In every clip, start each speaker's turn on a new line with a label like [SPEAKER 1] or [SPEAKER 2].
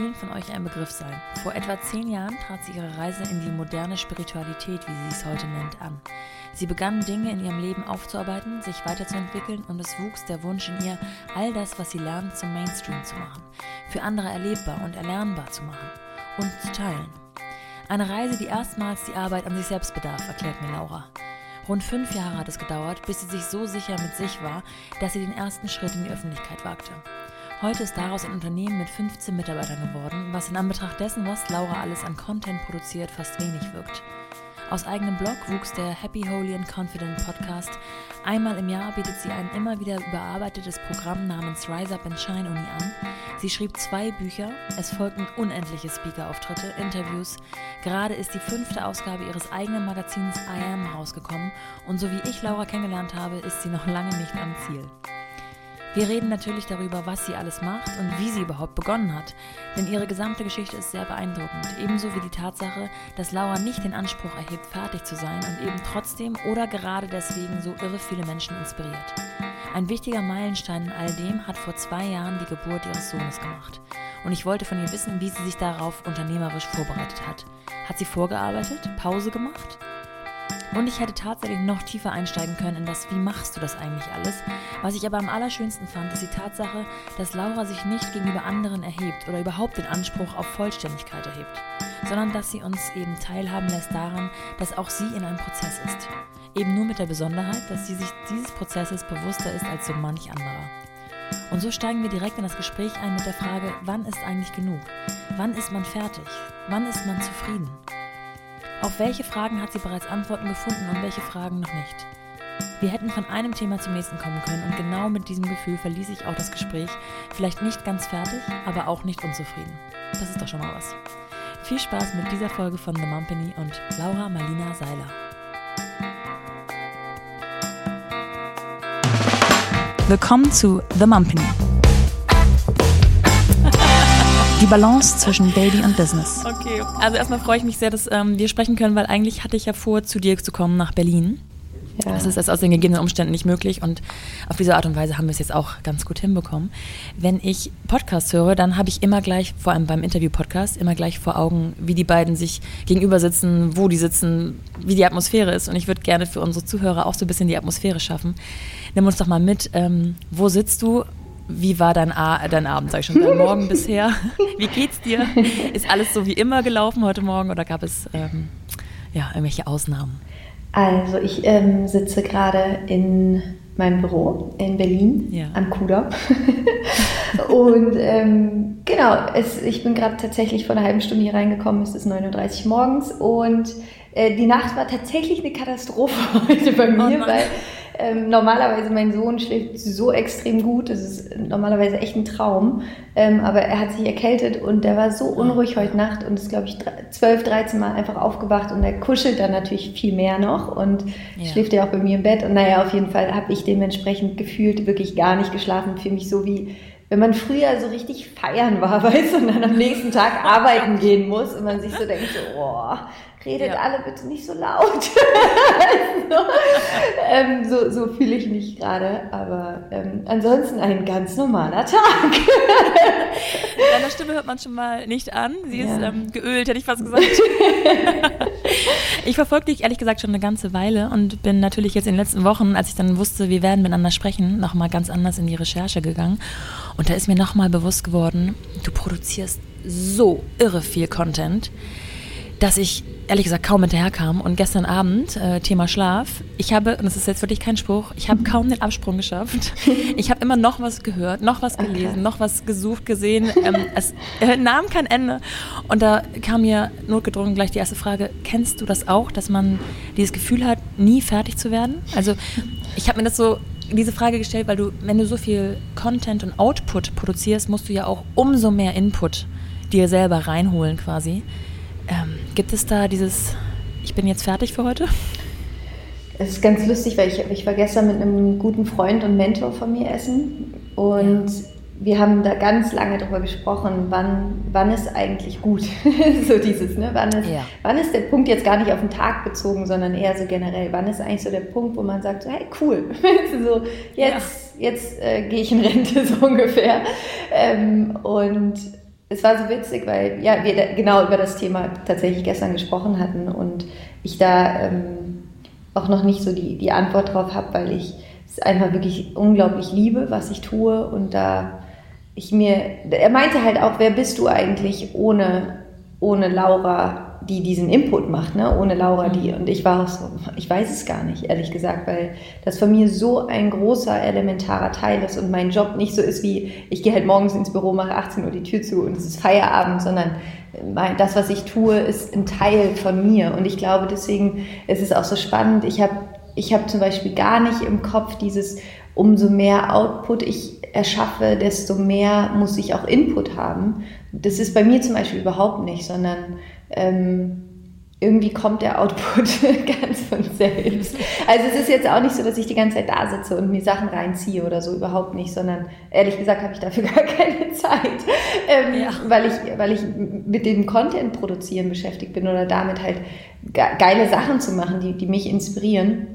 [SPEAKER 1] vielen von euch ein Begriff sein. Vor etwa zehn Jahren trat sie ihre Reise in die moderne Spiritualität, wie sie es heute nennt, an. Sie begann Dinge in ihrem Leben aufzuarbeiten, sich weiterzuentwickeln und es wuchs der Wunsch in ihr, all das, was sie lernt, zum Mainstream zu machen, für andere erlebbar und erlernbar zu machen und zu teilen. Eine Reise, die erstmals die Arbeit an sich selbst bedarf, erklärt mir Laura. Rund fünf Jahre hat es gedauert, bis sie sich so sicher mit sich war, dass sie den ersten Schritt in die Öffentlichkeit wagte. Heute ist daraus ein Unternehmen mit 15 Mitarbeitern geworden, was in Anbetracht dessen, was Laura alles an Content produziert, fast wenig wirkt. Aus eigenem Blog wuchs der Happy, Holy and Confident Podcast. Einmal im Jahr bietet sie ein immer wieder überarbeitetes Programm namens Rise Up and Shine Uni an. Sie schrieb zwei Bücher, es folgten unendliche Speaker-Auftritte, Interviews. Gerade ist die fünfte Ausgabe ihres eigenen Magazins I Am rausgekommen und so wie ich Laura kennengelernt habe, ist sie noch lange nicht am Ziel. Wir reden natürlich darüber, was sie alles macht und wie sie überhaupt begonnen hat, denn ihre gesamte Geschichte ist sehr beeindruckend, ebenso wie die Tatsache, dass Laura nicht den Anspruch erhebt, fertig zu sein und eben trotzdem oder gerade deswegen so irre viele Menschen inspiriert. Ein wichtiger Meilenstein in all dem hat vor zwei Jahren die Geburt ihres Sohnes gemacht. Und ich wollte von ihr wissen, wie sie sich darauf unternehmerisch vorbereitet hat. Hat sie vorgearbeitet, Pause gemacht? Und ich hätte tatsächlich noch tiefer einsteigen können in das, wie machst du das eigentlich alles? Was ich aber am allerschönsten fand, ist die Tatsache, dass Laura sich nicht gegenüber anderen erhebt oder überhaupt den Anspruch auf Vollständigkeit erhebt, sondern dass sie uns eben teilhaben lässt daran, dass auch sie in einem Prozess ist. Eben nur mit der Besonderheit, dass sie sich dieses Prozesses bewusster ist als so manch anderer. Und so steigen wir direkt in das Gespräch ein mit der Frage, wann ist eigentlich genug? Wann ist man fertig? Wann ist man zufrieden? Auf welche Fragen hat sie bereits Antworten gefunden und welche Fragen noch nicht? Wir hätten von einem Thema zum nächsten kommen können und genau mit diesem Gefühl verließ ich auch das Gespräch. Vielleicht nicht ganz fertig, aber auch nicht unzufrieden. Das ist doch schon mal was. Viel Spaß mit dieser Folge von The Mumpany und Laura Marlina Seiler. Willkommen zu The Mumpany. Die Balance zwischen Baby und Business. Okay, also erstmal freue ich mich sehr, dass ähm, wir sprechen können, weil eigentlich hatte ich ja vor, zu dir zu kommen nach Berlin. Ja. Das ist das aus den gegebenen Umständen nicht möglich und auf diese Art und Weise haben wir es jetzt auch ganz gut hinbekommen. Wenn ich Podcasts höre, dann habe ich immer gleich, vor allem beim Interview-Podcast, immer gleich vor Augen, wie die beiden sich gegenüber sitzen, wo die sitzen, wie die Atmosphäre ist. Und ich würde gerne für unsere Zuhörer auch so ein bisschen die Atmosphäre schaffen. Nimm uns doch mal mit, ähm, wo sitzt du wie war dein, A dein Abend, sag ich schon, dein Morgen bisher? Wie geht's dir? Ist alles so wie immer gelaufen heute Morgen oder gab es ähm, ja, irgendwelche Ausnahmen?
[SPEAKER 2] Also ich ähm, sitze gerade in meinem Büro in Berlin ja. am Kudamm. und ähm, genau, es, ich bin gerade tatsächlich vor einer halben Stunde hier reingekommen, es ist 9.30 Uhr morgens und äh, die Nacht war tatsächlich eine Katastrophe heute bei mir, oh weil ähm, normalerweise, mein Sohn schläft so extrem gut, das ist normalerweise echt ein Traum. Ähm, aber er hat sich erkältet und der war so unruhig heute Nacht und ist, glaube ich, 12, 13 Mal einfach aufgewacht und er kuschelt dann natürlich viel mehr noch und ja. schläft ja auch bei mir im Bett. Und naja, auf jeden Fall habe ich dementsprechend gefühlt wirklich gar nicht geschlafen. Für mich so wie wenn man früher so richtig feiern war, weißt du, und dann am nächsten Tag arbeiten gehen muss und man sich so denkt, so, oh, redet ja. alle bitte nicht so laut. so, ähm, so, so fühle ich mich gerade, aber ähm, ansonsten ein ganz normaler Tag.
[SPEAKER 1] Deiner Stimme hört man schon mal nicht an. Sie ja. ist ähm, geölt, hätte ich fast gesagt. ich verfolge dich ehrlich gesagt schon eine ganze Weile und bin natürlich jetzt in den letzten Wochen, als ich dann wusste, wir werden miteinander sprechen, nochmal ganz anders in die Recherche gegangen. Und da ist mir nochmal bewusst geworden, du produzierst so irre viel Content dass ich ehrlich gesagt kaum hinterherkam. Und gestern Abend, äh, Thema Schlaf, ich habe, und das ist jetzt wirklich kein Spruch, ich habe kaum den Absprung geschafft. Ich habe immer noch was gehört, noch was gelesen, okay. noch was gesucht, gesehen. Ähm, es äh, nahm kein Ende. Und da kam mir notgedrungen gleich die erste Frage, kennst du das auch, dass man dieses Gefühl hat, nie fertig zu werden? Also ich habe mir das so diese Frage gestellt, weil du, wenn du so viel Content und Output produzierst, musst du ja auch umso mehr Input dir selber reinholen quasi. Gibt es da dieses, ich bin jetzt fertig für heute?
[SPEAKER 2] Es ist ganz lustig, weil ich, ich war gestern mit einem guten Freund und Mentor von mir essen und ja. wir haben da ganz lange darüber gesprochen, wann, wann ist eigentlich gut. so dieses, ne? Wann ist, ja. wann ist der Punkt jetzt gar nicht auf den Tag bezogen, sondern eher so generell, wann ist eigentlich so der Punkt, wo man sagt, hey cool, so jetzt, ja. jetzt äh, gehe ich in Rente so ungefähr. Ähm, und es war so witzig, weil ja, wir genau über das Thema tatsächlich gestern gesprochen hatten und ich da ähm, auch noch nicht so die, die Antwort drauf habe, weil ich es einfach wirklich unglaublich liebe, was ich tue und da ich mir, er meinte halt auch, wer bist du eigentlich ohne, ohne Laura die diesen Input macht, ne? ohne Laura die. Und ich war auch so, ich weiß es gar nicht, ehrlich gesagt, weil das von mir so ein großer, elementarer Teil ist und mein Job nicht so ist wie, ich gehe halt morgens ins Büro, mache 18 Uhr die Tür zu und es ist Feierabend, sondern das, was ich tue, ist ein Teil von mir. Und ich glaube, deswegen ist es auch so spannend. Ich habe ich hab zum Beispiel gar nicht im Kopf dieses, umso mehr Output ich erschaffe, desto mehr muss ich auch Input haben. Das ist bei mir zum Beispiel überhaupt nicht, sondern ähm, irgendwie kommt der Output ganz von selbst. Also es ist jetzt auch nicht so, dass ich die ganze Zeit da sitze und mir Sachen reinziehe oder so, überhaupt nicht, sondern ehrlich gesagt habe ich dafür gar keine Zeit, ähm, ja. weil, ich, weil ich mit dem Content produzieren beschäftigt bin oder damit halt geile Sachen zu machen, die, die mich inspirieren.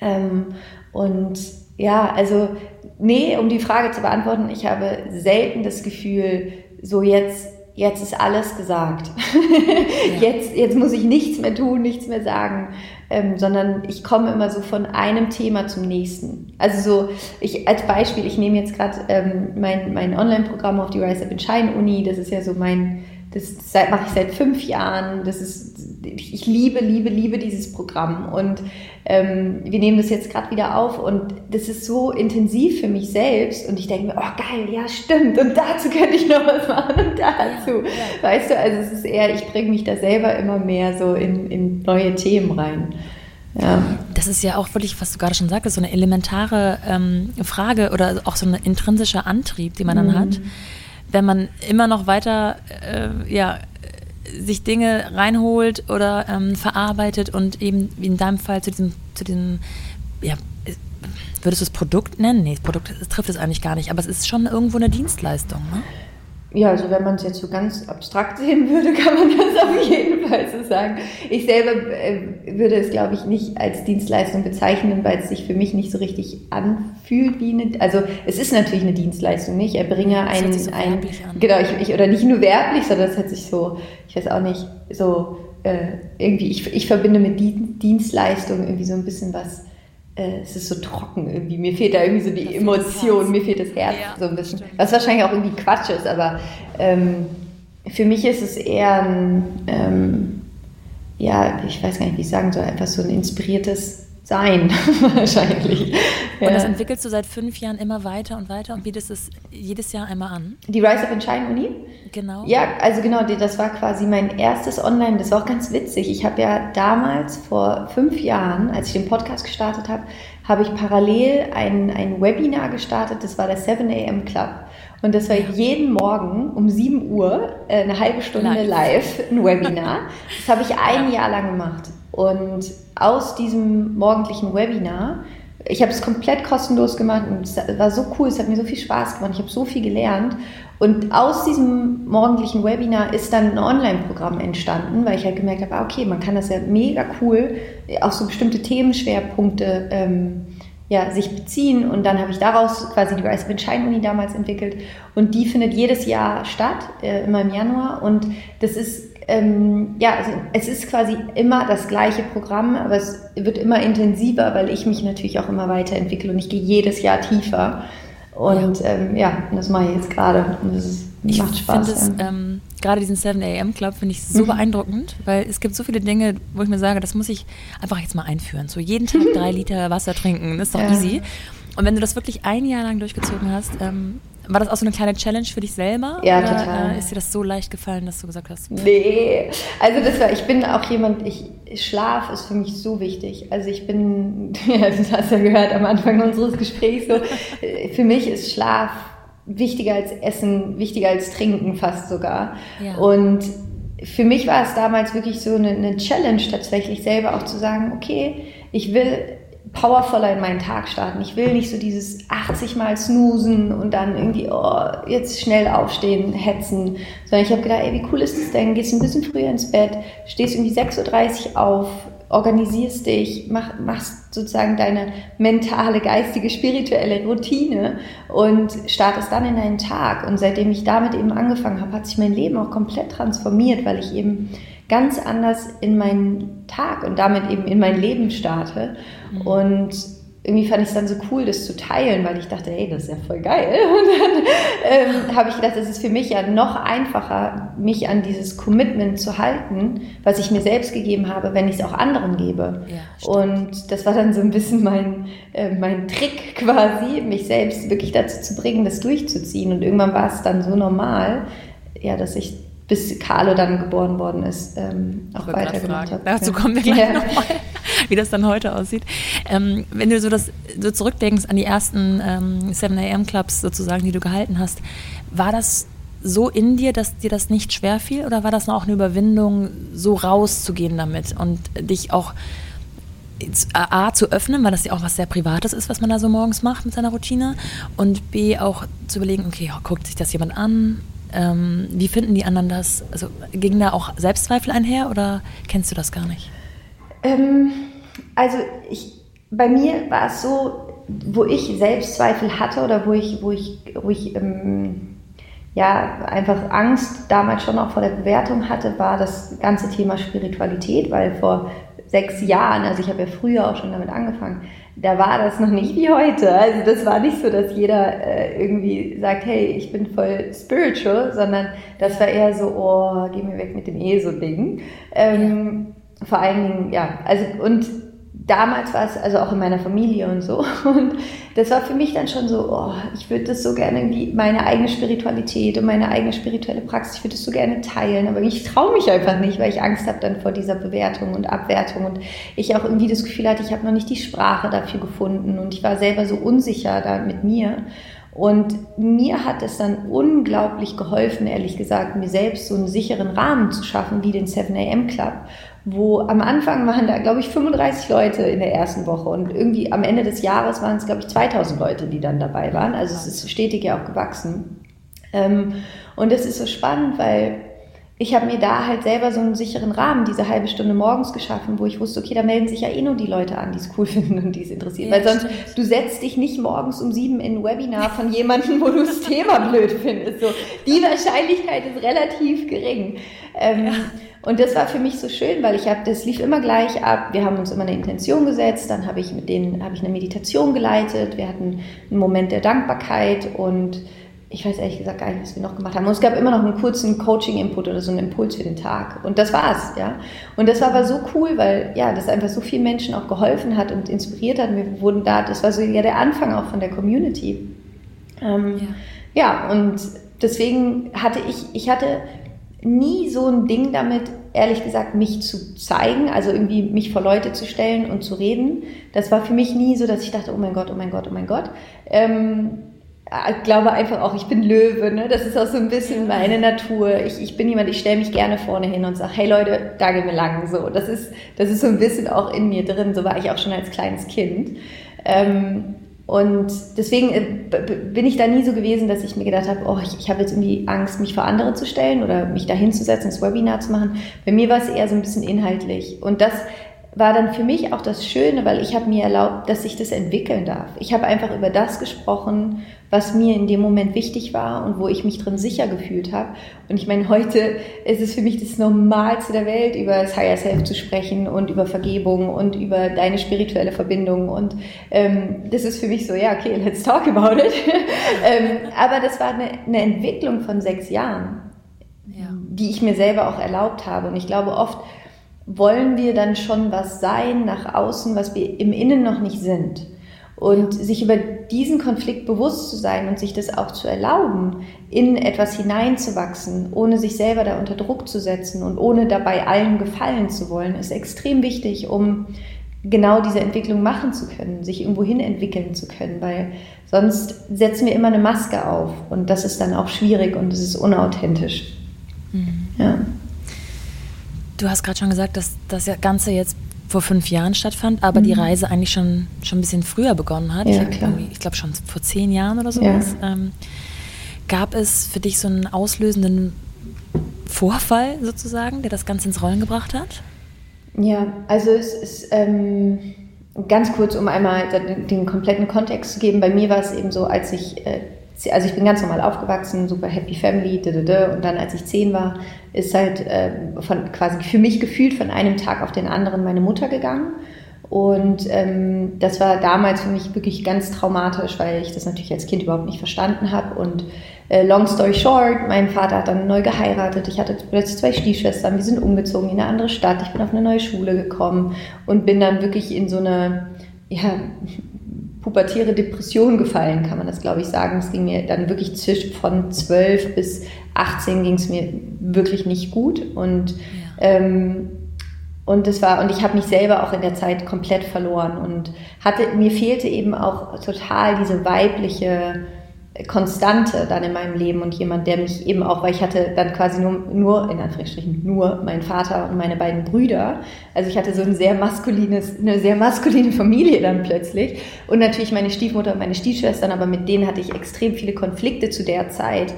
[SPEAKER 2] Ähm, und ja, also nee, um die Frage zu beantworten, ich habe selten das Gefühl, so jetzt jetzt ist alles gesagt. Ja. Jetzt, jetzt muss ich nichts mehr tun, nichts mehr sagen, ähm, sondern ich komme immer so von einem Thema zum nächsten. Also so, ich als Beispiel, ich nehme jetzt gerade ähm, mein, mein Online-Programm auf die Rise Up in Shine Uni, das ist ja so mein, das mache ich seit fünf Jahren. Das ist, ich liebe, liebe, liebe dieses Programm. Und ähm, wir nehmen das jetzt gerade wieder auf und das ist so intensiv für mich selbst. Und ich denke mir, oh geil, ja stimmt. Und dazu könnte ich noch was machen und dazu. Ja, ja. Weißt du, also es ist eher, ich bringe mich da selber immer mehr so in, in neue Themen rein.
[SPEAKER 1] Ja. Das ist ja auch wirklich, was du gerade schon sagtest, so eine elementare ähm, Frage oder auch so ein intrinsischer Antrieb, den man dann mhm. hat wenn man immer noch weiter äh, ja, sich Dinge reinholt oder ähm, verarbeitet und eben wie in deinem Fall zu diesem, zu diesem, ja, würdest du es Produkt nennen? Nee, das Produkt das trifft es eigentlich gar nicht, aber es ist schon irgendwo eine Dienstleistung, ne?
[SPEAKER 2] Ja, also wenn man es jetzt so ganz abstrakt sehen würde, kann man das auf jeden Fall so sagen. Ich selber äh, würde es, glaube ich, nicht als Dienstleistung bezeichnen, weil es sich für mich nicht so richtig anfühlt wie eine. Also es ist natürlich eine Dienstleistung, nicht? Ich erbringe ein, so ein genau, ich, ich, oder nicht nur werblich, sondern es hat sich so, ich weiß auch nicht, so äh, irgendwie, ich, ich verbinde mit Dienstleistung irgendwie so ein bisschen was äh, es ist so trocken irgendwie. Mir fehlt da irgendwie so die das Emotion, mir fehlt das Herz ja, so ein bisschen. Stimmt. Was wahrscheinlich auch irgendwie Quatsch ist, aber ähm, für mich ist es eher ein, ähm, ja, ich weiß gar nicht, wie ich sagen soll, einfach so ein inspiriertes sein, wahrscheinlich.
[SPEAKER 1] Und das entwickelst du seit fünf Jahren immer weiter und weiter und bietest es jedes Jahr einmal an?
[SPEAKER 2] Die Rise Up and Shine Uni?
[SPEAKER 1] Genau.
[SPEAKER 2] Ja, also genau, das war quasi mein erstes Online, das war auch ganz witzig. Ich habe ja damals vor fünf Jahren, als ich den Podcast gestartet habe, habe ich parallel ein, ein Webinar gestartet, das war der 7 AM Club. Und das war jeden Morgen um 7 Uhr, äh, eine halbe Stunde live, live ein Webinar. Das habe ich ein Jahr lang gemacht. Und aus diesem morgendlichen Webinar, ich habe es komplett kostenlos gemacht und es war so cool, es hat mir so viel Spaß gemacht, ich habe so viel gelernt. Und aus diesem morgendlichen Webinar ist dann ein Online-Programm entstanden, weil ich halt gemerkt habe, ah, okay, man kann das ja mega cool auf so bestimmte Themenschwerpunkte ähm, ja, sich beziehen. Und dann habe ich daraus quasi die Rise Shine Uni damals entwickelt. Und die findet jedes Jahr statt, äh, immer im Januar. Und das ist ähm, ja, also es ist quasi immer das gleiche Programm, aber es wird immer intensiver, weil ich mich natürlich auch immer weiterentwickle und ich gehe jedes Jahr tiefer. Und ja, ähm, ja das mache ich jetzt gerade und das ist, macht Spaß.
[SPEAKER 1] Es, ähm, gerade diesen 7 AM Club finde ich so mhm. beeindruckend, weil es gibt so viele Dinge, wo ich mir sage, das muss ich einfach jetzt mal einführen. So jeden Tag drei Liter Wasser trinken, das ist doch ja. easy. Und wenn du das wirklich ein Jahr lang durchgezogen hast, ähm, war das auch so eine kleine Challenge für dich selber?
[SPEAKER 2] Ja, oder, total.
[SPEAKER 1] Äh, ist dir das so leicht gefallen, dass du gesagt hast?
[SPEAKER 2] Nee, also das war, ich bin auch jemand, ich, Schlaf ist für mich so wichtig. Also ich bin, ja, das hast du ja gehört am Anfang unseres Gesprächs, so, für mich ist Schlaf wichtiger als Essen, wichtiger als Trinken fast sogar. Ja. Und für mich war es damals wirklich so eine, eine Challenge tatsächlich selber auch zu sagen, okay, ich will powervoller in meinen Tag starten. Ich will nicht so dieses 80 Mal snoosen und dann irgendwie, oh, jetzt schnell aufstehen, hetzen, sondern ich habe gedacht, ey, wie cool ist das denn? Gehst ein bisschen früher ins Bett, stehst irgendwie 6.30 Uhr auf, organisierst dich, mach, machst sozusagen deine mentale, geistige, spirituelle Routine und startest dann in deinen Tag. Und seitdem ich damit eben angefangen habe, hat sich mein Leben auch komplett transformiert, weil ich eben ganz anders in meinen Tag und damit eben in mein Leben starte. Mhm. Und irgendwie fand ich es dann so cool, das zu teilen, weil ich dachte, hey, das ist ja voll geil. Und dann ähm, habe ich gedacht, es ist für mich ja noch einfacher, mich an dieses Commitment zu halten, was ich mir selbst gegeben habe, wenn ich es auch anderen gebe. Ja, und das war dann so ein bisschen mein, äh, mein Trick quasi, mich selbst wirklich dazu zu bringen, das durchzuziehen. Und irgendwann war es dann so normal, ja, dass ich bis Carlo dann geboren worden ist, ähm, auch weitergemacht habe.
[SPEAKER 1] Dazu ja. kommen wir gleich ja. nochmal, wie das dann heute aussieht. Ähm, wenn du so das so zurückdenkst an die ersten ähm, 7 AM Clubs sozusagen, die du gehalten hast, war das so in dir, dass dir das nicht schwer fiel oder war das auch eine Überwindung, so rauszugehen damit und dich auch A, zu öffnen, weil das ja auch was sehr Privates ist, was man da so morgens macht mit seiner Routine und B, auch zu überlegen, okay, guckt sich das jemand an, ähm, wie finden die anderen das? Also ging da auch Selbstzweifel einher oder kennst du das gar nicht?
[SPEAKER 2] Ähm, also ich, bei mir war es so, wo ich Selbstzweifel hatte oder wo ich, wo ich, wo ich ähm, ja, einfach Angst damals schon auch vor der Bewertung hatte, war das ganze Thema Spiritualität, weil vor sechs Jahren, also ich habe ja früher auch schon damit angefangen, da war das noch nicht wie heute. Also das war nicht so, dass jeder äh, irgendwie sagt, hey, ich bin voll spiritual, sondern das war eher so, oh, geh mir weg mit dem ESO-Ding. Ähm, ja. Vor allen Dingen, ja, also und damals war es also auch in meiner Familie und so. Und das war für mich dann schon so, oh, ich würde das so gerne irgendwie, meine eigene Spiritualität und meine eigene spirituelle Praxis, ich würde das so gerne teilen. Aber ich traue mich einfach nicht, weil ich Angst habe dann vor dieser Bewertung und Abwertung. Und ich auch irgendwie das Gefühl hatte, ich habe noch nicht die Sprache dafür gefunden. Und ich war selber so unsicher da mit mir. Und mir hat es dann unglaublich geholfen, ehrlich gesagt, mir selbst so einen sicheren Rahmen zu schaffen, wie den 7 AM Club wo am Anfang waren da, glaube ich, 35 Leute in der ersten Woche und irgendwie am Ende des Jahres waren es, glaube ich, 2000 Leute, die dann dabei waren. Also es ist stetig ja auch gewachsen. Ähm, und es ist so spannend, weil ich habe mir da halt selber so einen sicheren Rahmen, diese halbe Stunde morgens geschaffen, wo ich wusste, okay, da melden sich ja eh nur die Leute an, die es cool finden und die es interessiert. Ja, Weil sonst, stimmt. du setzt dich nicht morgens um sieben in ein Webinar von jemandem, wo du das Thema blöd findest. So, die Wahrscheinlichkeit ist relativ gering. Ähm, ja. Und das war für mich so schön, weil ich habe, das lief immer gleich ab. Wir haben uns immer eine Intention gesetzt, dann habe ich mit denen, habe ich eine Meditation geleitet. Wir hatten einen Moment der Dankbarkeit und ich weiß ehrlich gesagt gar nicht, was wir noch gemacht haben. Und es gab immer noch einen kurzen Coaching-Input oder so einen Impuls für den Tag. Und das war's, ja. Und das war aber so cool, weil, ja, das einfach so vielen Menschen auch geholfen hat und inspiriert hat. Wir wurden da, das war so ja der Anfang auch von der Community. Ähm, ja. ja, und deswegen hatte ich, ich hatte nie so ein Ding damit, ehrlich gesagt, mich zu zeigen, also irgendwie mich vor Leute zu stellen und zu reden. Das war für mich nie so, dass ich dachte, oh mein Gott, oh mein Gott, oh mein Gott. Ähm, ich glaube einfach auch, ich bin Löwe, ne? das ist auch so ein bisschen meine Natur. Ich, ich bin jemand, ich stelle mich gerne vorne hin und sage, hey Leute, da gehen wir lang. So, das ist, das ist so ein bisschen auch in mir drin, so war ich auch schon als kleines Kind. Ähm, und deswegen äh, bin ich da nie so gewesen, dass ich mir gedacht habe, oh, ich, ich habe jetzt irgendwie Angst, mich vor andere zu stellen oder mich da hinzusetzen, das Webinar zu machen. Bei mir war es eher so ein bisschen inhaltlich. Und das war dann für mich auch das Schöne, weil ich habe mir erlaubt, dass ich das entwickeln darf. Ich habe einfach über das gesprochen, was mir in dem Moment wichtig war und wo ich mich drin sicher gefühlt habe. Und ich meine, heute ist es für mich das Normalste der Welt, über das Higher Self zu sprechen und über Vergebung und über deine spirituelle Verbindung. Und ähm, das ist für mich so, ja, okay, let's talk about it. ähm, aber das war eine, eine Entwicklung von sechs Jahren, ja. die ich mir selber auch erlaubt habe. Und ich glaube, oft wollen wir dann schon was sein nach außen, was wir im Innen noch nicht sind. Und sich über diesen Konflikt bewusst zu sein und sich das auch zu erlauben, in etwas hineinzuwachsen, ohne sich selber da unter Druck zu setzen und ohne dabei allen gefallen zu wollen, ist extrem wichtig, um genau diese Entwicklung machen zu können, sich irgendwo hin entwickeln zu können, weil sonst setzen wir immer eine Maske auf und das ist dann auch schwierig und es ist unauthentisch. Mhm. Ja.
[SPEAKER 1] Du hast gerade schon gesagt, dass das Ganze jetzt vor fünf Jahren stattfand, aber mhm. die Reise eigentlich schon, schon ein bisschen früher begonnen hat. Ja, ich, ich glaube schon vor zehn Jahren oder sowas. Ja. Ähm, gab es für dich so einen auslösenden Vorfall sozusagen, der das Ganze ins Rollen gebracht hat?
[SPEAKER 2] Ja, also es ist ähm, ganz kurz, um einmal den, den, kompletten Kontext zu geben. Bei mir war es eben so, als ich äh, also ich bin ganz normal aufgewachsen, super happy family, und dann als ich zehn war, ist halt äh, von quasi für mich gefühlt von einem Tag auf den anderen meine Mutter gegangen. Und ähm, das war damals für mich wirklich ganz traumatisch, weil ich das natürlich als Kind überhaupt nicht verstanden habe. Und äh, long story short, mein Vater hat dann neu geheiratet. Ich hatte plötzlich zwei Stiefschwestern. Wir sind umgezogen in eine andere Stadt. Ich bin auf eine neue Schule gekommen und bin dann wirklich in so eine ja, pubertäre Depression gefallen, kann man das, glaube ich, sagen. Es ging mir dann wirklich zwischen von 12 bis 18 ging es mir wirklich nicht gut. Und, ja. ähm, und das war, und ich habe mich selber auch in der Zeit komplett verloren und hatte, mir fehlte eben auch total diese weibliche Konstante dann in meinem Leben und jemand, der mich eben auch, weil ich hatte dann quasi nur, nur in Anführungsstrichen, nur meinen Vater und meine beiden Brüder. Also ich hatte so ein sehr maskulines, eine sehr maskuline Familie dann plötzlich. Und natürlich meine Stiefmutter und meine Stiefschwestern, aber mit denen hatte ich extrem viele Konflikte zu der Zeit.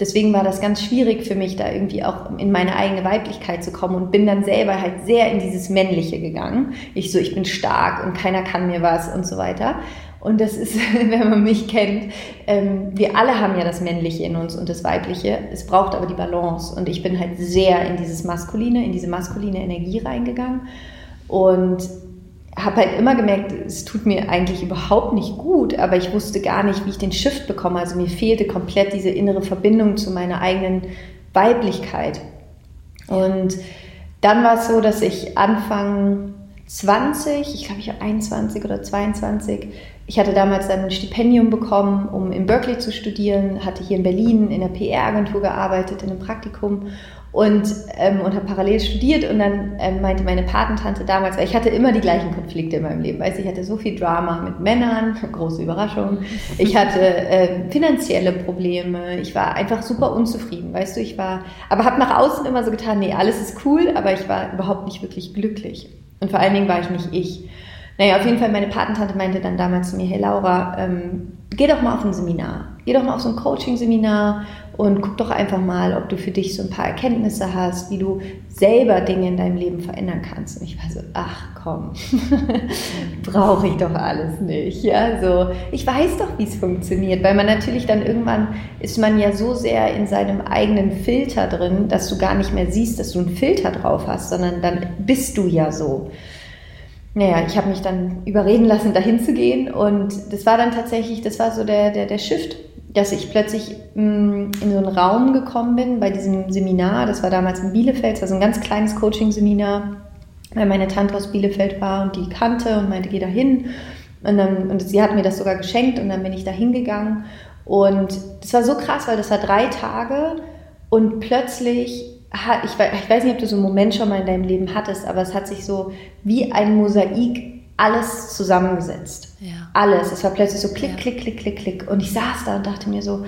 [SPEAKER 2] Deswegen war das ganz schwierig für mich, da irgendwie auch in meine eigene Weiblichkeit zu kommen und bin dann selber halt sehr in dieses Männliche gegangen. Ich so, ich bin stark und keiner kann mir was und so weiter. Und das ist, wenn man mich kennt, ähm, wir alle haben ja das Männliche in uns und das Weibliche. Es braucht aber die Balance. Und ich bin halt sehr in dieses Maskuline, in diese maskuline Energie reingegangen. Und habe halt immer gemerkt, es tut mir eigentlich überhaupt nicht gut, aber ich wusste gar nicht, wie ich den Shift bekomme. Also mir fehlte komplett diese innere Verbindung zu meiner eigenen Weiblichkeit. Und dann war es so, dass ich Anfang 20, ich glaube ich war 21 oder 22, ich hatte damals dann ein Stipendium bekommen, um in Berkeley zu studieren, hatte hier in Berlin in der PR-Agentur gearbeitet, in einem Praktikum und, ähm, und habe parallel studiert und dann ähm, meinte meine Patentante damals, weil ich hatte immer die gleichen Konflikte in meinem Leben, weißt ich hatte so viel Drama mit Männern, große Überraschung, ich hatte äh, finanzielle Probleme, ich war einfach super unzufrieden, weißt du, ich war, aber habe nach außen immer so getan, nee, alles ist cool, aber ich war überhaupt nicht wirklich glücklich. Und vor allen Dingen war ich nicht ich. Naja, auf jeden Fall, meine Patentante meinte dann damals zu mir, hey Laura, ähm, geh doch mal auf ein Seminar. Geh doch mal auf so ein Coaching-Seminar und guck doch einfach mal, ob du für dich so ein paar Erkenntnisse hast, wie du selber Dinge in deinem Leben verändern kannst. Und ich war so, ach komm, brauche ich doch alles nicht. Ja, so, ich weiß doch, wie es funktioniert, weil man natürlich dann irgendwann ist man ja so sehr in seinem eigenen Filter drin, dass du gar nicht mehr siehst, dass du einen Filter drauf hast, sondern dann bist du ja so naja, ich habe mich dann überreden lassen, dahin zu gehen. Und das war dann tatsächlich, das war so der, der, der Shift, dass ich plötzlich mh, mm, in so einen Raum gekommen bin bei diesem Seminar. Das war damals in Bielefeld, das war so ein ganz kleines Coaching-Seminar, weil meine Tante aus Bielefeld war und die kannte und meinte, geh da hin. Und, und sie hat mir das sogar geschenkt und dann bin ich da hingegangen. Und das war so krass, weil das war drei Tage und plötzlich ich weiß nicht, ob du so einen Moment schon mal in deinem Leben hattest, aber es hat sich so wie ein Mosaik alles zusammengesetzt. Ja. Alles. Es war plötzlich so klick, ja. klick, klick, klick, klick. Und ich saß da und dachte mir so,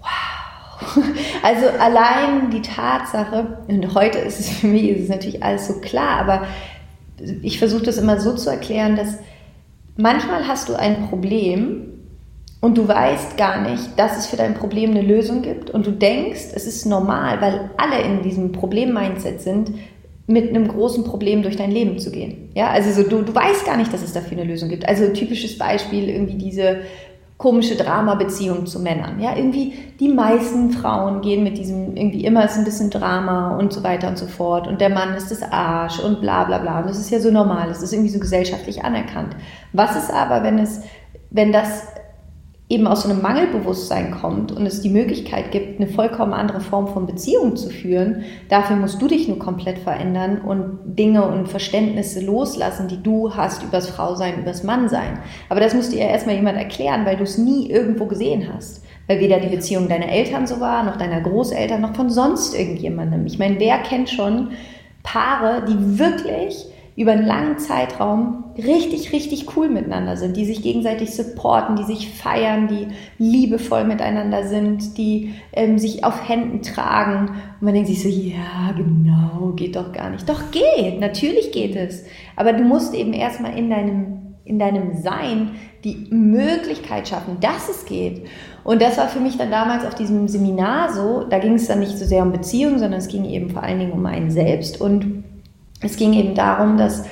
[SPEAKER 2] wow. Also allein die Tatsache, und heute ist es für mich, ist es natürlich alles so klar, aber ich versuche das immer so zu erklären, dass manchmal hast du ein Problem und du weißt gar nicht, dass es für dein Problem eine Lösung gibt und du denkst, es ist normal, weil alle in diesem Problem-Mindset sind, mit einem großen Problem durch dein Leben zu gehen. Ja, also so, du, du weißt gar nicht, dass es dafür eine Lösung gibt. Also typisches Beispiel irgendwie diese komische Drama-Beziehung zu Männern. Ja, irgendwie die meisten Frauen gehen mit diesem irgendwie immer ist ein bisschen Drama und so weiter und so fort und der Mann ist das Arsch und bla bla bla. Und das ist ja so normal, das ist irgendwie so gesellschaftlich anerkannt. Was ist aber, wenn es, wenn das eben aus so einem Mangelbewusstsein kommt und es die Möglichkeit gibt, eine vollkommen andere Form von Beziehung zu führen, dafür musst du dich nur komplett verändern und Dinge und Verständnisse loslassen, die du hast übers Frausein, übers Mannsein. Aber das musst dir ja erstmal jemand erklären, weil du es nie irgendwo gesehen hast. Weil weder die Beziehung deiner Eltern so war, noch deiner Großeltern, noch von sonst irgendjemandem. Ich meine, wer kennt schon Paare, die wirklich über einen langen Zeitraum richtig, richtig cool miteinander sind, die sich gegenseitig supporten, die sich feiern, die liebevoll miteinander sind, die ähm, sich auf Händen tragen. Und man denkt sich so, ja, genau, geht doch gar nicht. Doch geht, natürlich geht es. Aber du musst eben erstmal in deinem, in deinem Sein die Möglichkeit schaffen, dass es geht. Und das war für mich dann damals auf diesem Seminar so, da ging es dann nicht so sehr um Beziehungen, sondern es ging eben vor allen Dingen um einen selbst und es ging eben darum, dass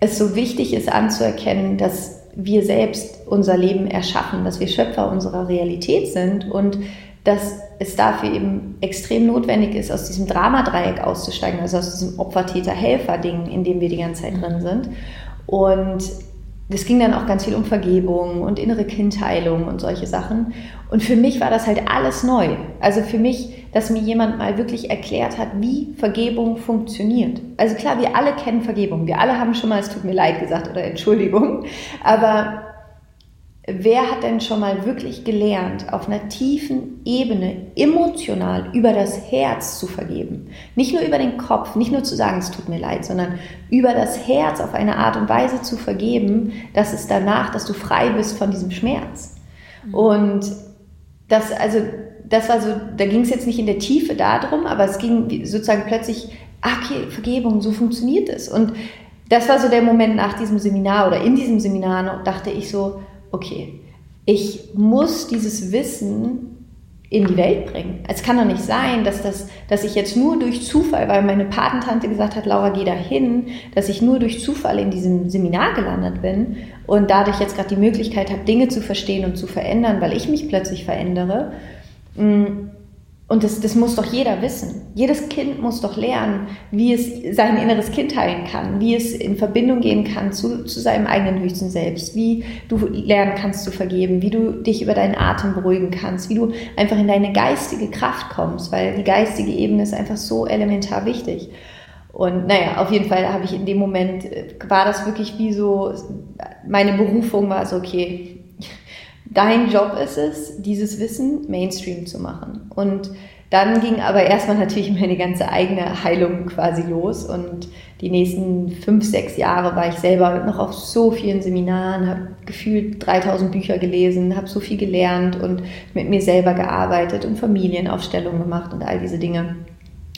[SPEAKER 2] es so wichtig ist anzuerkennen, dass wir selbst unser Leben erschaffen, dass wir Schöpfer unserer Realität sind und dass es dafür eben extrem notwendig ist, aus diesem Dramadreieck auszusteigen, also aus diesem Opfer-Täter-Helfer-Ding, in dem wir die ganze Zeit drin sind. Und es ging dann auch ganz viel um Vergebung und innere Kindheilung und solche Sachen. Und für mich war das halt alles neu. Also für mich, dass mir jemand mal wirklich erklärt hat, wie Vergebung funktioniert. Also klar, wir alle kennen Vergebung. Wir alle haben schon mal, es tut mir leid gesagt oder Entschuldigung. Aber Wer hat denn schon mal wirklich gelernt, auf einer tiefen Ebene emotional über das Herz zu vergeben? Nicht nur über den Kopf, nicht nur zu sagen, es tut mir leid, sondern über das Herz auf eine Art und Weise zu vergeben, dass es danach, dass du frei bist von diesem Schmerz. Mhm. Und das, also, das war so, da ging es jetzt nicht in der Tiefe darum, aber es ging sozusagen plötzlich, ah, okay, Vergebung, so funktioniert es. Und das war so der Moment nach diesem Seminar oder in diesem Seminar, dachte ich so, okay, ich muss dieses Wissen in die Welt bringen. Es kann doch nicht sein, dass, das, dass ich jetzt nur durch Zufall, weil meine Patentante gesagt hat, Laura, geh da hin, dass ich nur durch Zufall in diesem Seminar gelandet bin und dadurch jetzt gerade die Möglichkeit habe, Dinge zu verstehen und zu verändern, weil ich mich plötzlich verändere. Mm, und das, das muss doch jeder wissen. Jedes Kind muss doch lernen, wie es sein inneres Kind heilen kann, wie es in Verbindung gehen kann zu, zu seinem eigenen höchsten Selbst, wie du lernen kannst zu vergeben, wie du dich über deinen Atem beruhigen kannst, wie du einfach in deine geistige Kraft kommst, weil die geistige Ebene ist einfach so elementar wichtig. Und naja, auf jeden Fall habe ich in dem Moment, äh, war das wirklich wie so, meine Berufung war so, okay, Dein Job ist es, dieses Wissen Mainstream zu machen. Und dann ging aber erstmal natürlich meine ganze eigene Heilung quasi los. Und die nächsten fünf, sechs Jahre war ich selber noch auf so vielen Seminaren, habe gefühlt 3000 Bücher gelesen, habe so viel gelernt und mit mir selber gearbeitet und Familienaufstellungen gemacht und all diese Dinge.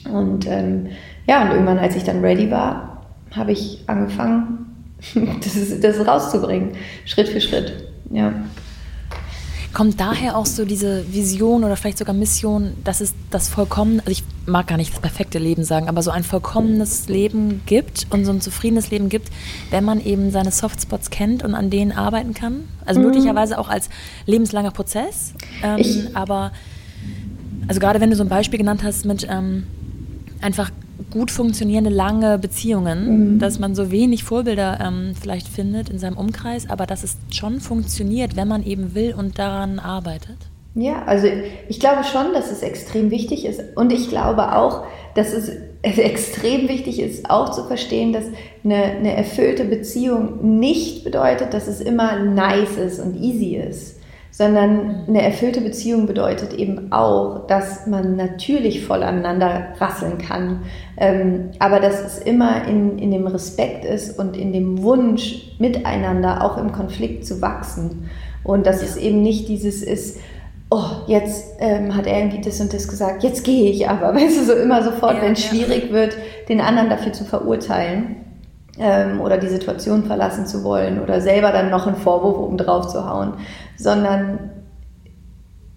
[SPEAKER 2] Und ähm, ja, und irgendwann, als ich dann ready war, habe ich angefangen, das, das rauszubringen, Schritt für Schritt. Ja.
[SPEAKER 1] Kommt daher auch so diese Vision oder vielleicht sogar Mission, dass es das vollkommene, also ich mag gar nicht das perfekte Leben sagen, aber so ein vollkommenes Leben gibt und so ein zufriedenes Leben gibt, wenn man eben seine Softspots kennt und an denen arbeiten kann? Also mhm. möglicherweise auch als lebenslanger Prozess. Ähm, aber also gerade wenn du so ein Beispiel genannt hast mit ähm, einfach gut funktionierende lange Beziehungen, mhm. dass man so wenig Vorbilder ähm, vielleicht findet in seinem Umkreis, aber dass es schon funktioniert, wenn man eben will und daran arbeitet?
[SPEAKER 2] Ja, also ich glaube schon, dass es extrem wichtig ist und ich glaube auch, dass es extrem wichtig ist, auch zu verstehen, dass eine, eine erfüllte Beziehung nicht bedeutet, dass es immer nice ist und easy ist sondern eine erfüllte Beziehung bedeutet eben auch, dass man natürlich voll aneinander rasseln kann, ähm, aber dass es immer in, in dem Respekt ist und in dem Wunsch, miteinander auch im Konflikt zu wachsen. Und dass es eben nicht dieses ist, oh, jetzt ähm, hat er irgendwie das und das gesagt, jetzt gehe ich aber, weißt du, so immer sofort, ja, wenn es ja. schwierig wird, den anderen dafür zu verurteilen ähm, oder die Situation verlassen zu wollen oder selber dann noch einen Vorwurf oben drauf zu hauen, sondern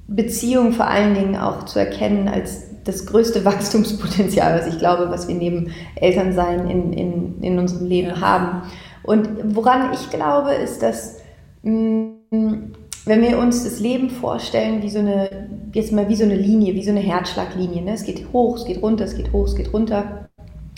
[SPEAKER 2] Beziehung vor allen Dingen auch zu erkennen als das größte Wachstumspotenzial, was ich glaube, was wir neben Elternsein in, in, in unserem Leben ja. haben. Und woran ich glaube, ist, dass mm, wenn wir uns das Leben vorstellen, wie so eine, jetzt mal wie so eine Linie, wie so eine Herzschlaglinie, ne? es geht hoch, es geht runter, es geht hoch, es geht runter.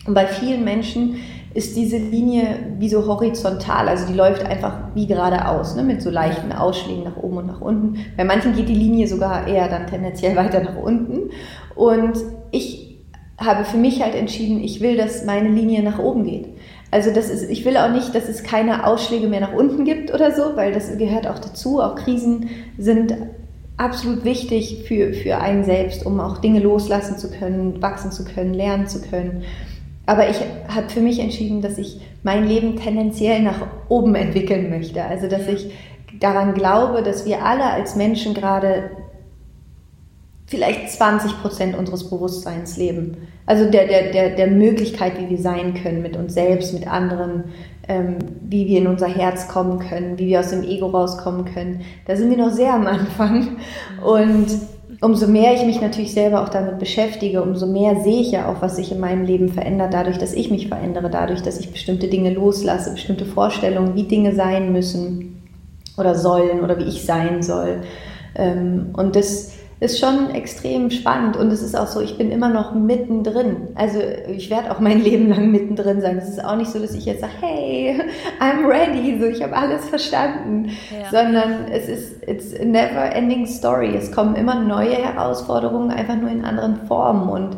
[SPEAKER 2] Und bei vielen Menschen ist diese Linie wie so horizontal, also die läuft einfach wie geradeaus, ne, mit so leichten Ausschlägen nach oben und nach unten. Bei manchen geht die Linie sogar eher dann tendenziell weiter nach unten. Und ich habe für mich halt entschieden, ich will, dass meine Linie nach oben geht. Also das ist, ich will auch nicht, dass es keine Ausschläge mehr nach unten gibt oder so, weil das gehört auch dazu. Auch Krisen sind absolut wichtig für, für einen selbst, um auch Dinge loslassen zu können, wachsen zu können, lernen zu können. Aber ich habe für mich entschieden, dass ich mein Leben tendenziell nach oben entwickeln möchte. Also dass ich daran glaube, dass wir alle als Menschen gerade vielleicht 20 Prozent unseres Bewusstseins leben. Also der, der, der, der Möglichkeit, wie wir sein können mit uns selbst, mit anderen, ähm, wie wir in unser Herz kommen können, wie wir aus dem Ego rauskommen können. Da sind wir noch sehr am Anfang. Und umso mehr ich mich natürlich selber auch damit beschäftige, umso mehr sehe ich ja auch, was sich in meinem Leben verändert, dadurch, dass ich mich verändere, dadurch, dass ich bestimmte Dinge loslasse, bestimmte Vorstellungen, wie Dinge sein müssen oder sollen oder wie ich sein soll. Ähm, und das ist schon extrem spannend und es ist auch so, ich bin immer noch mittendrin. Also ich werde auch mein Leben lang mittendrin sein. Es ist auch nicht so, dass ich jetzt sage, hey, I'm ready, so ich habe alles verstanden, ja. sondern es ist it's a never ending story. Es kommen immer neue Herausforderungen, einfach nur in anderen Formen und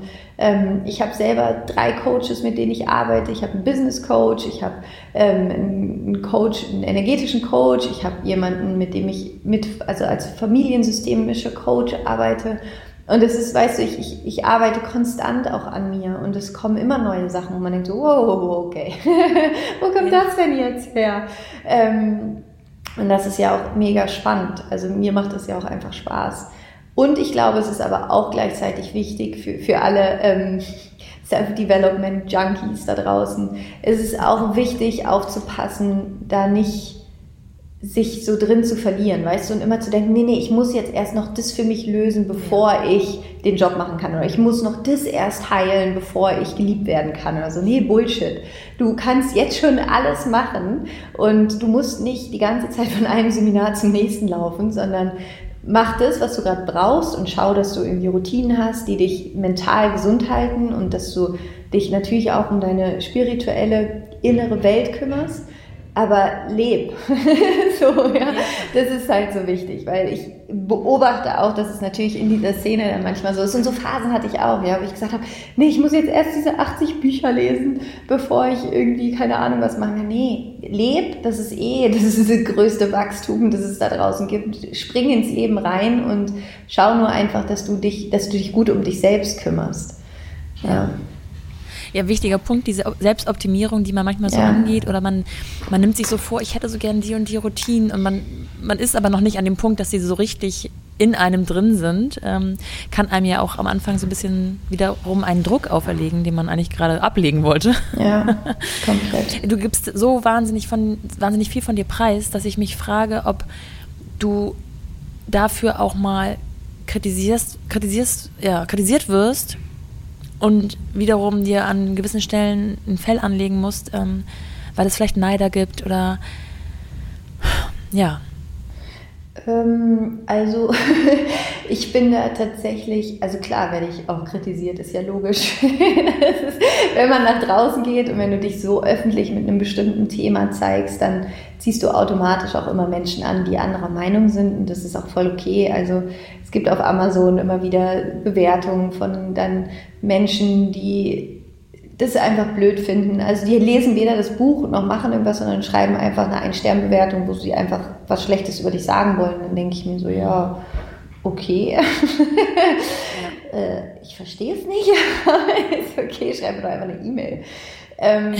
[SPEAKER 2] ich habe selber drei Coaches, mit denen ich arbeite. Ich habe einen Business Coach, ich habe ähm, einen Coach, einen energetischen Coach, ich habe jemanden, mit dem ich mit, also als familiensystemischer Coach arbeite. Und es ist, weißt du, ich, ich, ich arbeite konstant auch an mir und es kommen immer neue Sachen und man denkt so, wow, okay, wo kommt das denn jetzt her? Ähm, und das ist ja auch mega spannend. Also mir macht das ja auch einfach Spaß. Und ich glaube, es ist aber auch gleichzeitig wichtig für, für alle ähm, Self-Development-Junkies da draußen. Es ist auch wichtig aufzupassen, da nicht sich so drin zu verlieren, weißt du, und immer zu denken, nee, nee, ich muss jetzt erst noch das für mich lösen, bevor ich den Job machen kann. Oder ich muss noch das erst heilen, bevor ich geliebt werden kann. Oder so, nee, Bullshit. Du kannst jetzt schon alles machen und du musst nicht die ganze Zeit von einem Seminar zum nächsten laufen, sondern mach das, was du gerade brauchst und schau, dass du irgendwie Routinen hast, die dich mental gesund halten und dass du dich natürlich auch um deine spirituelle innere Welt kümmerst aber leb. so, ja. Das ist halt so wichtig, weil ich beobachte auch, dass es natürlich in dieser Szene dann manchmal so ist. Und so Phasen hatte ich auch, ja, wo ich gesagt habe, nee, ich muss jetzt erst diese 80 Bücher lesen, bevor ich irgendwie, keine Ahnung, was mache. Nee, leb, das ist eh, das ist das größte Wachstum, das es da draußen gibt. Spring ins Leben rein und schau nur einfach, dass du dich, dass du dich gut um dich selbst kümmerst. Ja
[SPEAKER 1] ja, wichtiger Punkt, diese Selbstoptimierung, die man manchmal so ja. angeht oder man, man nimmt sich so vor, ich hätte so gern die und die Routinen und man, man ist aber noch nicht an dem Punkt, dass sie so richtig in einem drin sind, ähm, kann einem ja auch am Anfang so ein bisschen wiederum einen Druck auferlegen, den man eigentlich gerade ablegen wollte.
[SPEAKER 2] Ja, komplett.
[SPEAKER 1] Du gibst so wahnsinnig, von, wahnsinnig viel von dir preis, dass ich mich frage, ob du dafür auch mal kritisierst, kritisierst, ja, kritisiert wirst, und wiederum dir an gewissen Stellen ein Fell anlegen musst, ähm, weil es vielleicht Neider gibt oder ja.
[SPEAKER 2] Ähm, also ich bin da tatsächlich, also klar werde ich auch kritisiert, ist ja logisch. ist, wenn man nach draußen geht und wenn du dich so öffentlich mit einem bestimmten Thema zeigst, dann ziehst du automatisch auch immer Menschen an, die anderer Meinung sind und das ist auch voll okay. Also es gibt auf Amazon immer wieder Bewertungen von dann Menschen, die das einfach blöd finden. Also die lesen weder das Buch noch machen irgendwas, sondern schreiben einfach eine Ein-Stern-Bewertung, wo sie einfach was Schlechtes über dich sagen wollen. Dann denke ich mir so, ja, okay. Ja. äh, ich verstehe es nicht, aber ist okay, schreibe doch einfach eine E-Mail. Ähm,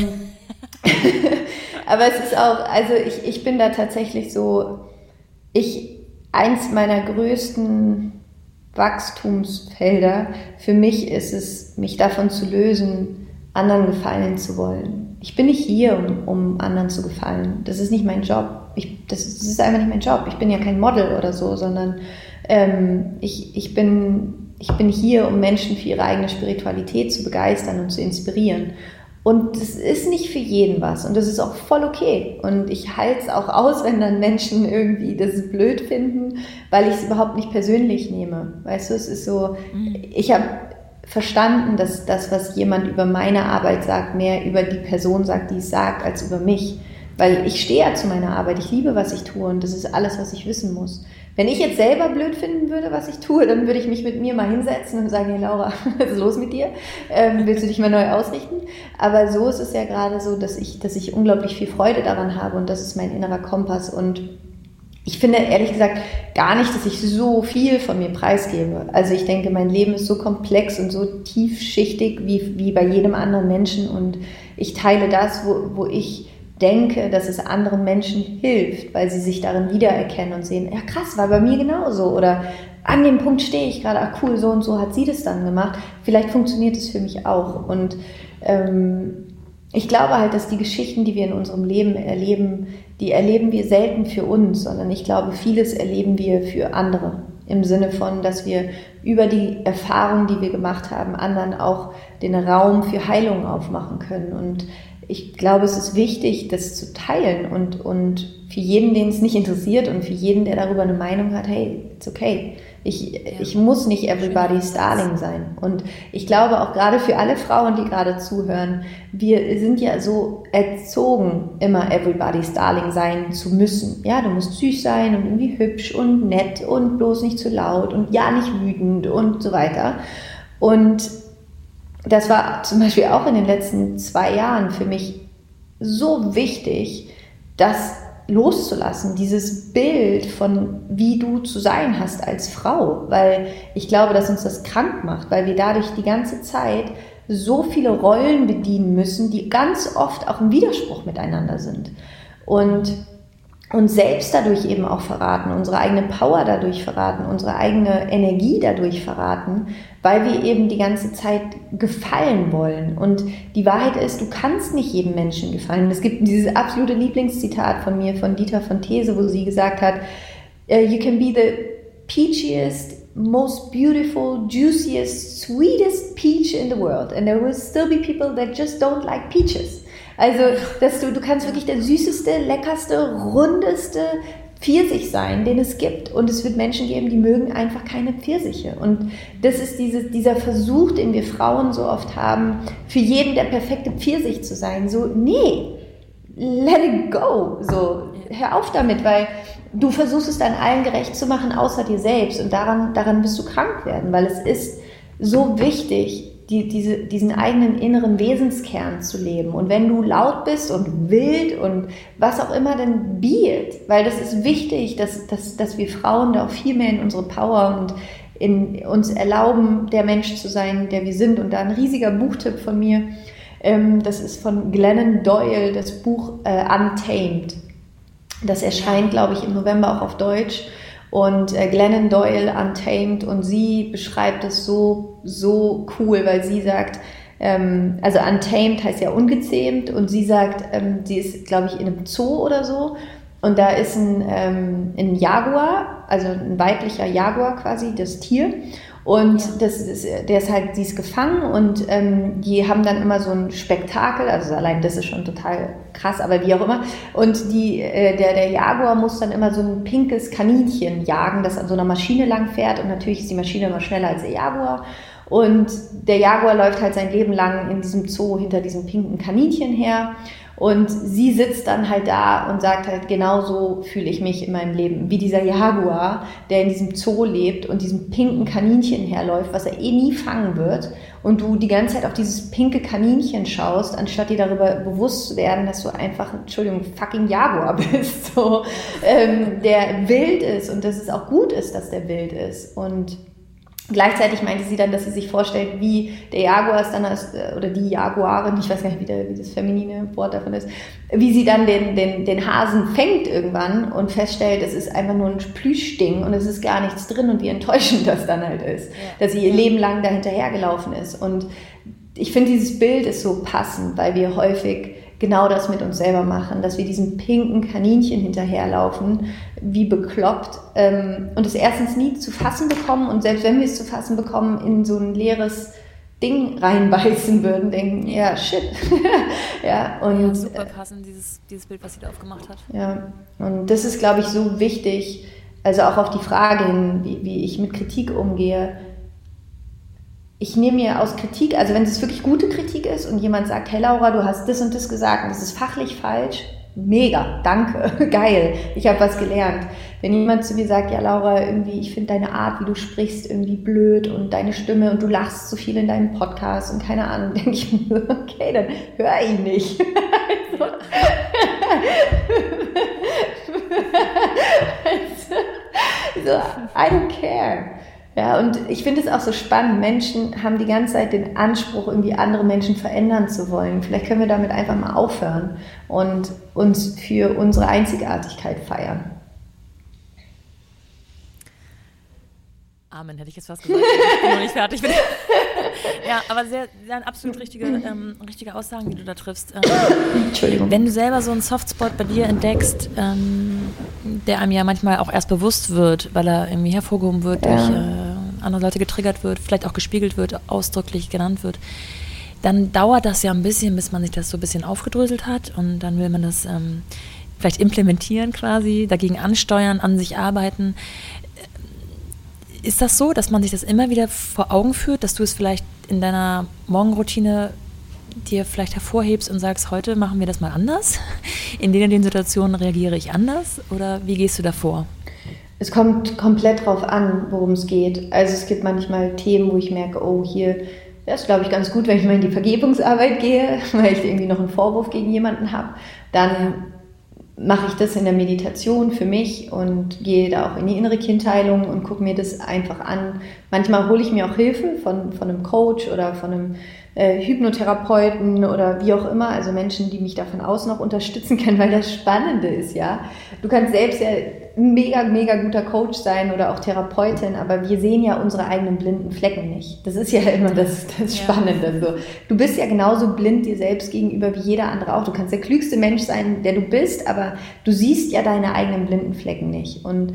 [SPEAKER 2] aber es ist auch, also ich, ich bin da tatsächlich so, ich, eins meiner größten Wachstumsfelder für mich ist es, mich davon zu lösen, anderen gefallen zu wollen. Ich bin nicht hier, um, um anderen zu gefallen. Das ist nicht mein Job. Ich, das, ist, das, ist einfach nicht mein Job. Ich bin ja kein Model oder so, sondern ähm, ich, ich, bin, ich bin hier, um Menschen für ihre eigene Spiritualität zu begeistern und zu inspirieren. Und es ist nicht für jeden was und das ist auch voll okay. Und ich halte es auch aus, wenn dann Menschen irgendwie das blöd finden, weil ich es überhaupt nicht persönlich nehme. Weißt du, es ist so, mhm. ich habe verstanden, dass das, was jemand über meine Arbeit sagt, mehr über die Person sagt, die es sagt, als über mich. Weil ich stehe ja zu meiner Arbeit, ich liebe, was ich tue und das ist alles, was ich wissen muss. Wenn ich jetzt selber blöd finden würde, was ich tue, dann würde ich mich mit mir mal hinsetzen und sagen, hey Laura, was ist los mit dir? Ähm, willst du dich mal neu ausrichten? Aber so ist es ja gerade so, dass ich, dass ich unglaublich viel Freude daran habe und das ist mein innerer Kompass und ich finde ehrlich gesagt gar nicht, dass ich so viel von mir preisgebe. Also ich denke, mein Leben ist so komplex und so tiefschichtig wie, wie bei jedem anderen Menschen und ich teile das, wo, wo ich denke, dass es anderen Menschen hilft, weil sie sich darin wiedererkennen und sehen, ja krass, war bei mir genauso oder an dem Punkt stehe ich gerade, ach cool, so und so hat sie das dann gemacht. Vielleicht funktioniert es für mich auch und ähm, ich glaube halt, dass die Geschichten, die wir in unserem Leben erleben, die erleben wir selten für uns, sondern ich glaube, vieles erleben wir für andere. Im Sinne von, dass wir über die Erfahrungen, die wir gemacht haben, anderen auch den Raum für Heilung aufmachen können. Und ich glaube, es ist wichtig, das zu teilen und, und für jeden, den es nicht interessiert und für jeden, der darüber eine Meinung hat, hey, it's okay. Ich, ja. ich muss nicht everybody's darling sein. Und ich glaube auch gerade für alle Frauen, die gerade zuhören, wir sind ja so erzogen, immer everybody's darling sein zu müssen. Ja, du musst süß sein und irgendwie hübsch und nett und bloß nicht zu laut und ja nicht wütend und so weiter. Und das war zum Beispiel auch in den letzten zwei Jahren für mich so wichtig, dass loszulassen, dieses Bild von wie du zu sein hast als Frau, weil ich glaube, dass uns das krank macht, weil wir dadurch die ganze Zeit so viele Rollen bedienen müssen, die ganz oft auch im Widerspruch miteinander sind. Und uns selbst dadurch eben auch verraten, unsere eigene Power dadurch verraten, unsere eigene Energie dadurch verraten, weil wir eben die ganze Zeit gefallen wollen. Und die Wahrheit ist, du kannst nicht jedem Menschen gefallen. Es gibt dieses absolute Lieblingszitat von mir, von Dieter von These, wo sie gesagt hat, äh, You can be the peachiest, most beautiful, juiciest, sweetest peach in the world. And there will still be people that just don't like peaches. Also, dass du, du kannst wirklich der süßeste, leckerste, rundeste Pfirsich sein, den es gibt. Und es wird Menschen geben, die mögen einfach keine Pfirsiche. Und das ist diese, dieser Versuch, den wir Frauen so oft haben, für jeden der perfekte Pfirsich zu sein. So, nee, let it go. So, hör auf damit, weil du versuchst es dann allen gerecht zu machen, außer dir selbst. Und daran, daran wirst du krank werden, weil es ist so wichtig, die, diese, diesen eigenen inneren Wesenskern zu leben. Und wenn du laut bist und wild und was auch immer, dann be it. Weil das ist wichtig, dass, dass, dass wir Frauen da auch viel mehr in unsere Power und in uns erlauben, der Mensch zu sein, der wir sind. Und da ein riesiger Buchtipp von mir. Ähm, das ist von Glennon Doyle, das Buch äh, Untamed. Das erscheint, glaube ich, im November auch auf Deutsch und äh, Glennon Doyle Untamed und sie beschreibt es so, so cool, weil sie sagt, ähm, also Untamed heißt ja ungezähmt und sie sagt, ähm, sie ist, glaube ich, in einem Zoo oder so. Und da ist ein, ähm, ein Jaguar, also ein weiblicher Jaguar quasi, das Tier und ja. das ist, der ist halt, sie ist gefangen und ähm, die haben dann immer so ein Spektakel, also allein das ist schon total krass, aber wie auch immer. Und die, äh, der, der Jaguar muss dann immer so ein pinkes Kaninchen jagen, das an so einer Maschine lang fährt und natürlich ist die Maschine immer schneller als der Jaguar. Und der Jaguar läuft halt sein Leben lang in diesem Zoo hinter diesem pinken Kaninchen her. Und sie sitzt dann halt da und sagt halt, genau so fühle ich mich in meinem Leben. Wie dieser Jaguar, der in diesem Zoo lebt und diesem pinken Kaninchen herläuft, was er eh nie fangen wird. Und du die ganze Zeit auf dieses pinke Kaninchen schaust, anstatt dir darüber bewusst zu werden, dass du einfach, Entschuldigung, fucking Jaguar bist, so, ähm, der wild ist und dass es auch gut ist, dass der wild ist. Und Gleichzeitig meinte sie dann, dass sie sich vorstellt, wie der Jaguar ist dann als, äh, oder die Jaguarin, ich weiß gar nicht, wie, der, wie das feminine Wort davon ist, wie sie dann den, den, den Hasen fängt irgendwann und feststellt, es ist einfach nur ein Plüschding und es ist gar nichts drin und wie enttäuschend das dann halt ist, ja. dass sie ihr Leben lang dahinterhergelaufen ist. Und ich finde, dieses Bild ist so passend, weil wir häufig genau das mit uns selber machen, dass wir diesem pinken Kaninchen hinterherlaufen, wie bekloppt ähm, und es erstens nie zu fassen bekommen und selbst wenn wir es zu fassen bekommen, in so ein leeres Ding reinbeißen würden, denken, ja, shit.
[SPEAKER 1] ja, und, ja, super passend, dieses, dieses Bild, was sie da aufgemacht hat.
[SPEAKER 2] Ja, und das ist, glaube ich, so wichtig, also auch auf die Frage hin, wie, wie ich mit Kritik umgehe, ich nehme mir aus Kritik, also wenn es wirklich gute Kritik ist und jemand sagt, hey Laura, du hast das und das gesagt und das ist fachlich falsch, mega, danke, geil, ich habe was gelernt. Wenn jemand zu mir sagt, ja Laura, irgendwie, ich finde deine Art, wie du sprichst, irgendwie blöd und deine Stimme und du lachst so viel in deinem Podcast und keine Ahnung, denke ich mir, okay, dann höre ich nicht. also, so, I don't care. Ja, und ich finde es auch so spannend. Menschen haben die ganze Zeit den Anspruch, irgendwie andere Menschen verändern zu wollen. Vielleicht können wir damit einfach mal aufhören und uns für unsere Einzigartigkeit feiern.
[SPEAKER 1] Amen, hätte ich jetzt fast gesagt. Ich bin noch nicht fertig. ja, aber sehr, sehr absolut richtige, ähm, richtige Aussagen, die du da triffst. Ähm, Entschuldigung. Wenn du selber so einen Softspot bei dir entdeckst, ähm, der einem ja manchmal auch erst bewusst wird, weil er irgendwie hervorgehoben wird, ja. durch äh, andere Leute getriggert wird, vielleicht auch gespiegelt wird, ausdrücklich genannt wird, dann dauert das ja ein bisschen, bis man sich das so ein bisschen aufgedröselt hat und dann will man das ähm, vielleicht implementieren quasi, dagegen ansteuern, an sich arbeiten. Ist das so, dass man sich das immer wieder vor Augen führt, dass du es vielleicht in deiner Morgenroutine dir vielleicht hervorhebst und sagst, heute machen wir das mal anders? In den und den Situationen reagiere ich anders? Oder wie gehst du davor?
[SPEAKER 2] Es kommt komplett drauf an, worum es geht. Also es gibt manchmal Themen, wo ich merke, oh, hier wäre es, glaube ich, ganz gut, wenn ich mal in die Vergebungsarbeit gehe, weil ich irgendwie noch einen Vorwurf gegen jemanden habe. Dann mache ich das in der Meditation für mich und gehe da auch in die innere Kindheilung und gucke mir das einfach an. Manchmal hole ich mir auch Hilfe von, von einem Coach oder von einem äh, Hypnotherapeuten oder wie auch immer, also Menschen, die mich da von außen auch unterstützen können, weil das Spannende ist, ja. Du kannst selbst ja ein mega, mega guter Coach sein oder auch Therapeutin, aber wir sehen ja unsere eigenen blinden Flecken nicht. Das ist ja immer das, das Spannende. Ja. So. Du bist ja genauso blind dir selbst gegenüber wie jeder andere auch. Du kannst der klügste Mensch sein, der du bist, aber du siehst ja deine eigenen blinden Flecken nicht. Und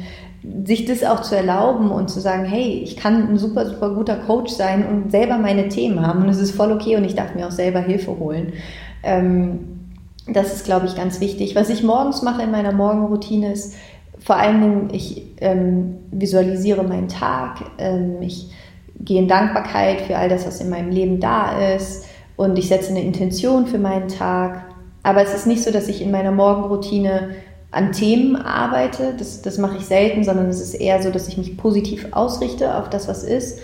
[SPEAKER 2] sich das auch zu erlauben und zu sagen, hey, ich kann ein super, super guter Coach sein und selber meine Themen haben und es ist voll okay und ich darf mir auch selber Hilfe holen. Ähm, das ist, glaube ich, ganz wichtig. Was ich morgens mache in meiner Morgenroutine ist, vor allen Dingen, ich ähm, visualisiere meinen Tag, ähm, ich gehe in Dankbarkeit für all das, was in meinem Leben da ist und ich setze eine Intention für meinen Tag. Aber es ist nicht so, dass ich in meiner Morgenroutine an Themen arbeite. Das, das mache ich selten, sondern es ist eher so, dass ich mich positiv ausrichte auf das, was ist.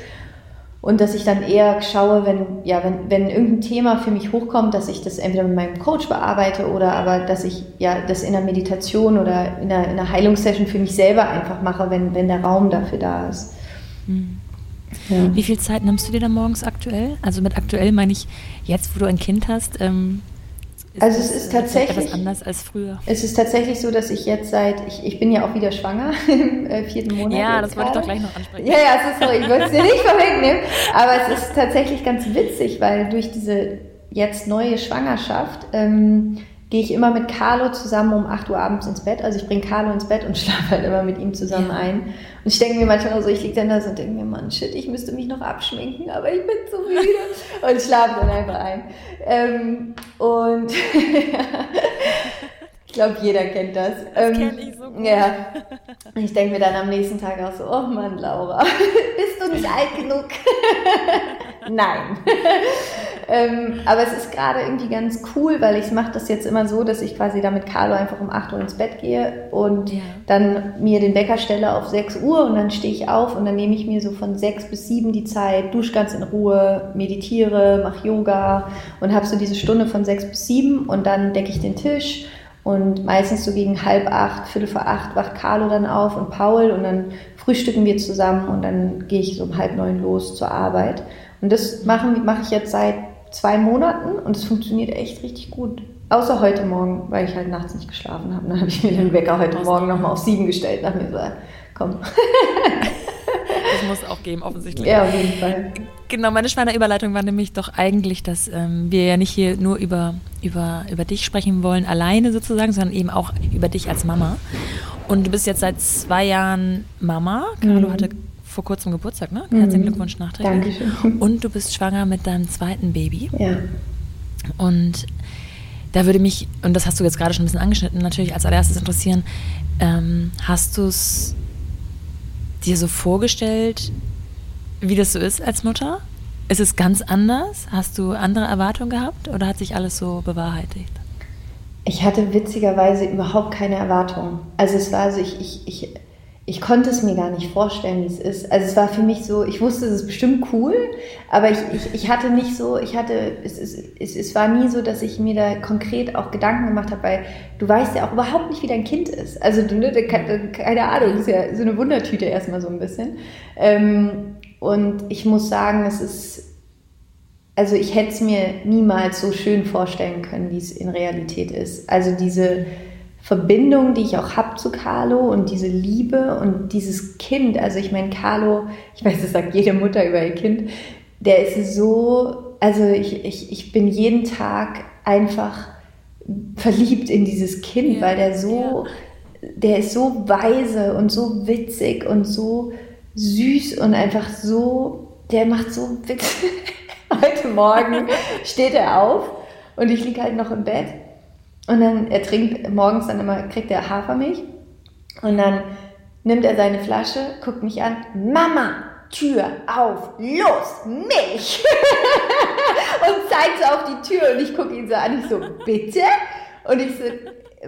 [SPEAKER 2] Und dass ich dann eher schaue, wenn, ja, wenn, wenn irgendein Thema für mich hochkommt, dass ich das entweder mit meinem Coach bearbeite oder aber, dass ich ja, das in der Meditation oder in einer, in einer Heilungssession für mich selber einfach mache, wenn, wenn der Raum dafür da ist.
[SPEAKER 1] Mhm. Ja. Wie viel Zeit nimmst du dir da morgens aktuell? Also mit aktuell meine ich jetzt, wo du ein Kind hast. Ähm
[SPEAKER 2] also es ist tatsächlich
[SPEAKER 1] etwas anders als früher.
[SPEAKER 2] Es ist tatsächlich so, dass ich jetzt seit ich, ich bin ja auch wieder schwanger im äh, vierten Monat.
[SPEAKER 1] Ja, das wollte ich doch gleich noch ansprechen.
[SPEAKER 2] Ja, ja, es ist so, ich wollte es dir nicht vorwegnehmen, aber es ist tatsächlich ganz witzig, weil durch diese jetzt neue Schwangerschaft ähm, gehe ich immer mit Carlo zusammen um 8 Uhr abends ins Bett. Also ich bringe Carlo ins Bett und schlafe halt immer mit ihm zusammen ja. ein. Und ich denke mir manchmal so, ich liege dann da so und denke mir, Mann, shit, ich müsste mich noch abschminken, aber ich bin zu müde. und schlafe dann einfach ein. Ähm, und glaube, jeder kennt das.
[SPEAKER 1] Das ähm, kenne ich so gut.
[SPEAKER 2] Ja. Ich denke mir dann am nächsten Tag auch so, oh Mann, Laura, bist du nicht alt genug? Nein. ähm, aber es ist gerade irgendwie ganz cool, weil ich mache das jetzt immer so, dass ich quasi da mit Carlo einfach um 8 Uhr ins Bett gehe und ja. dann mir den Wecker stelle auf 6 Uhr und dann stehe ich auf und dann nehme ich mir so von 6 bis 7 die Zeit, dusche ganz in Ruhe, meditiere, mache Yoga und habe so diese Stunde von 6 bis 7 und dann decke ich den Tisch und meistens so gegen halb acht, viertel vor acht wacht Carlo dann auf und Paul und dann frühstücken wir zusammen und dann gehe ich so um halb neun los zur Arbeit. Und das mache mach ich jetzt seit zwei Monaten und es funktioniert echt richtig gut. Außer heute Morgen, weil ich halt nachts nicht geschlafen habe. Dann habe ich mir den Wecker heute Morgen nochmal auf sieben gestellt. Nach mir so, komm.
[SPEAKER 1] das muss auch geben, offensichtlich.
[SPEAKER 2] Ja, auf jeden Fall.
[SPEAKER 1] Genau, meine schweine Überleitung war nämlich doch eigentlich, dass ähm, wir ja nicht hier nur über, über, über dich sprechen wollen, alleine sozusagen, sondern eben auch über dich als Mama. Und du bist jetzt seit zwei Jahren Mama. Carlo mhm. hatte vor kurzem Geburtstag, ne? Mhm. Herzlichen Glückwunsch nachträglich.
[SPEAKER 2] Dankeschön.
[SPEAKER 1] Und du bist schwanger mit deinem zweiten Baby.
[SPEAKER 2] Ja.
[SPEAKER 1] Und da würde mich, und das hast du jetzt gerade schon ein bisschen angeschnitten, natürlich als allererstes interessieren, ähm, hast du es dir so vorgestellt, wie das so ist als Mutter? Ist es ganz anders? Hast du andere Erwartungen gehabt oder hat sich alles so bewahrheitigt?
[SPEAKER 2] Ich hatte witzigerweise überhaupt keine Erwartungen. Also es war so, ich, ich, ich ich konnte es mir gar nicht vorstellen, wie es ist. Also es war für mich so, ich wusste, es ist bestimmt cool, aber ich, ich, ich hatte nicht so, ich hatte, es, es, es, es war nie so, dass ich mir da konkret auch Gedanken gemacht habe, weil du weißt ja auch überhaupt nicht, wie dein Kind ist. Also ne, keine Ahnung, ist ja so eine Wundertüte erstmal so ein bisschen. Ähm, und ich muss sagen, es ist, also ich hätte es mir niemals so schön vorstellen können, wie es in Realität ist. Also diese Verbindung, die ich auch habe zu Carlo und diese Liebe und dieses Kind. Also ich meine, Carlo, ich weiß, das sagt jede Mutter über ihr Kind, der ist so, also ich, ich, ich bin jeden Tag einfach verliebt in dieses Kind, ja, weil der so, ja. der ist so weise und so witzig und so süß und einfach so, der macht so Witz. Heute Morgen steht er auf und ich liege halt noch im Bett und dann, er trinkt morgens dann immer, kriegt er Hafermilch. Und dann nimmt er seine Flasche, guckt mich an, Mama, Tür auf, los, Milch! und zeigt so auf die Tür und ich gucke ihn so an, ich so, bitte? Und ich so,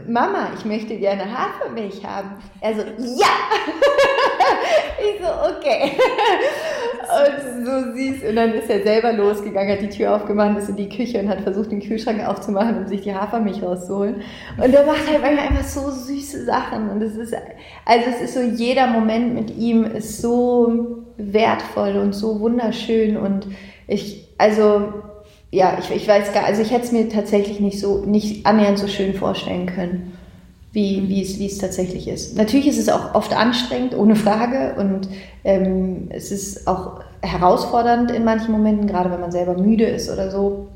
[SPEAKER 2] Mama, ich möchte gerne Hafermilch haben. Er so, ja! ich so, okay. und so süß. Und dann ist er selber losgegangen, hat die Tür aufgemacht, ist in die Küche und hat versucht, den Kühlschrank aufzumachen, um sich die Hafermilch rauszuholen. Und er macht halt einfach so süße Sachen. Und es ist, also es ist so, jeder Moment mit ihm ist so wertvoll und so wunderschön. Und ich, also ja, ich, ich weiß gar, also ich hätte es mir tatsächlich nicht so, nicht annähernd so schön vorstellen können, wie, wie, es, wie es tatsächlich ist. Natürlich ist es auch oft anstrengend, ohne Frage, und ähm, es ist auch herausfordernd in manchen Momenten, gerade wenn man selber müde ist oder so.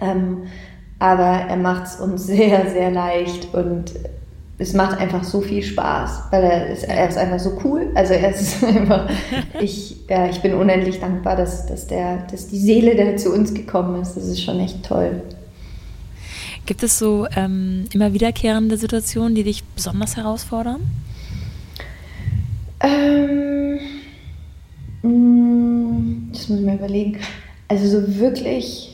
[SPEAKER 2] Ähm, aber er macht es uns sehr, sehr leicht und es macht einfach so viel Spaß, weil er ist, er ist einfach so cool. Also er ist einfach, ich, ja, ich bin unendlich dankbar, dass, dass, der, dass die Seele, der zu uns gekommen ist, das ist schon echt toll.
[SPEAKER 1] Gibt es so ähm, immer wiederkehrende Situationen, die dich besonders herausfordern?
[SPEAKER 2] Ähm, mm, das muss ich mir überlegen. Also so wirklich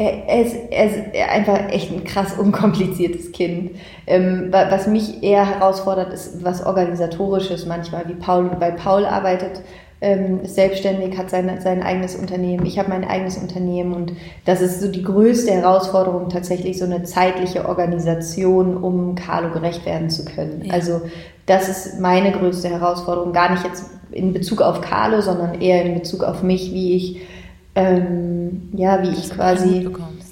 [SPEAKER 2] er ist, er ist einfach echt ein krass unkompliziertes Kind. Ähm, was mich eher herausfordert, ist was Organisatorisches manchmal, wie Paul, weil Paul arbeitet, ähm, ist selbstständig, hat sein, sein eigenes Unternehmen, ich habe mein eigenes Unternehmen und das ist so die größte Herausforderung, tatsächlich so eine zeitliche Organisation, um Carlo gerecht werden zu können. Ja. Also das ist meine größte Herausforderung, gar nicht jetzt in Bezug auf Carlo, sondern eher in Bezug auf mich, wie ich ähm, ja, wie ich quasi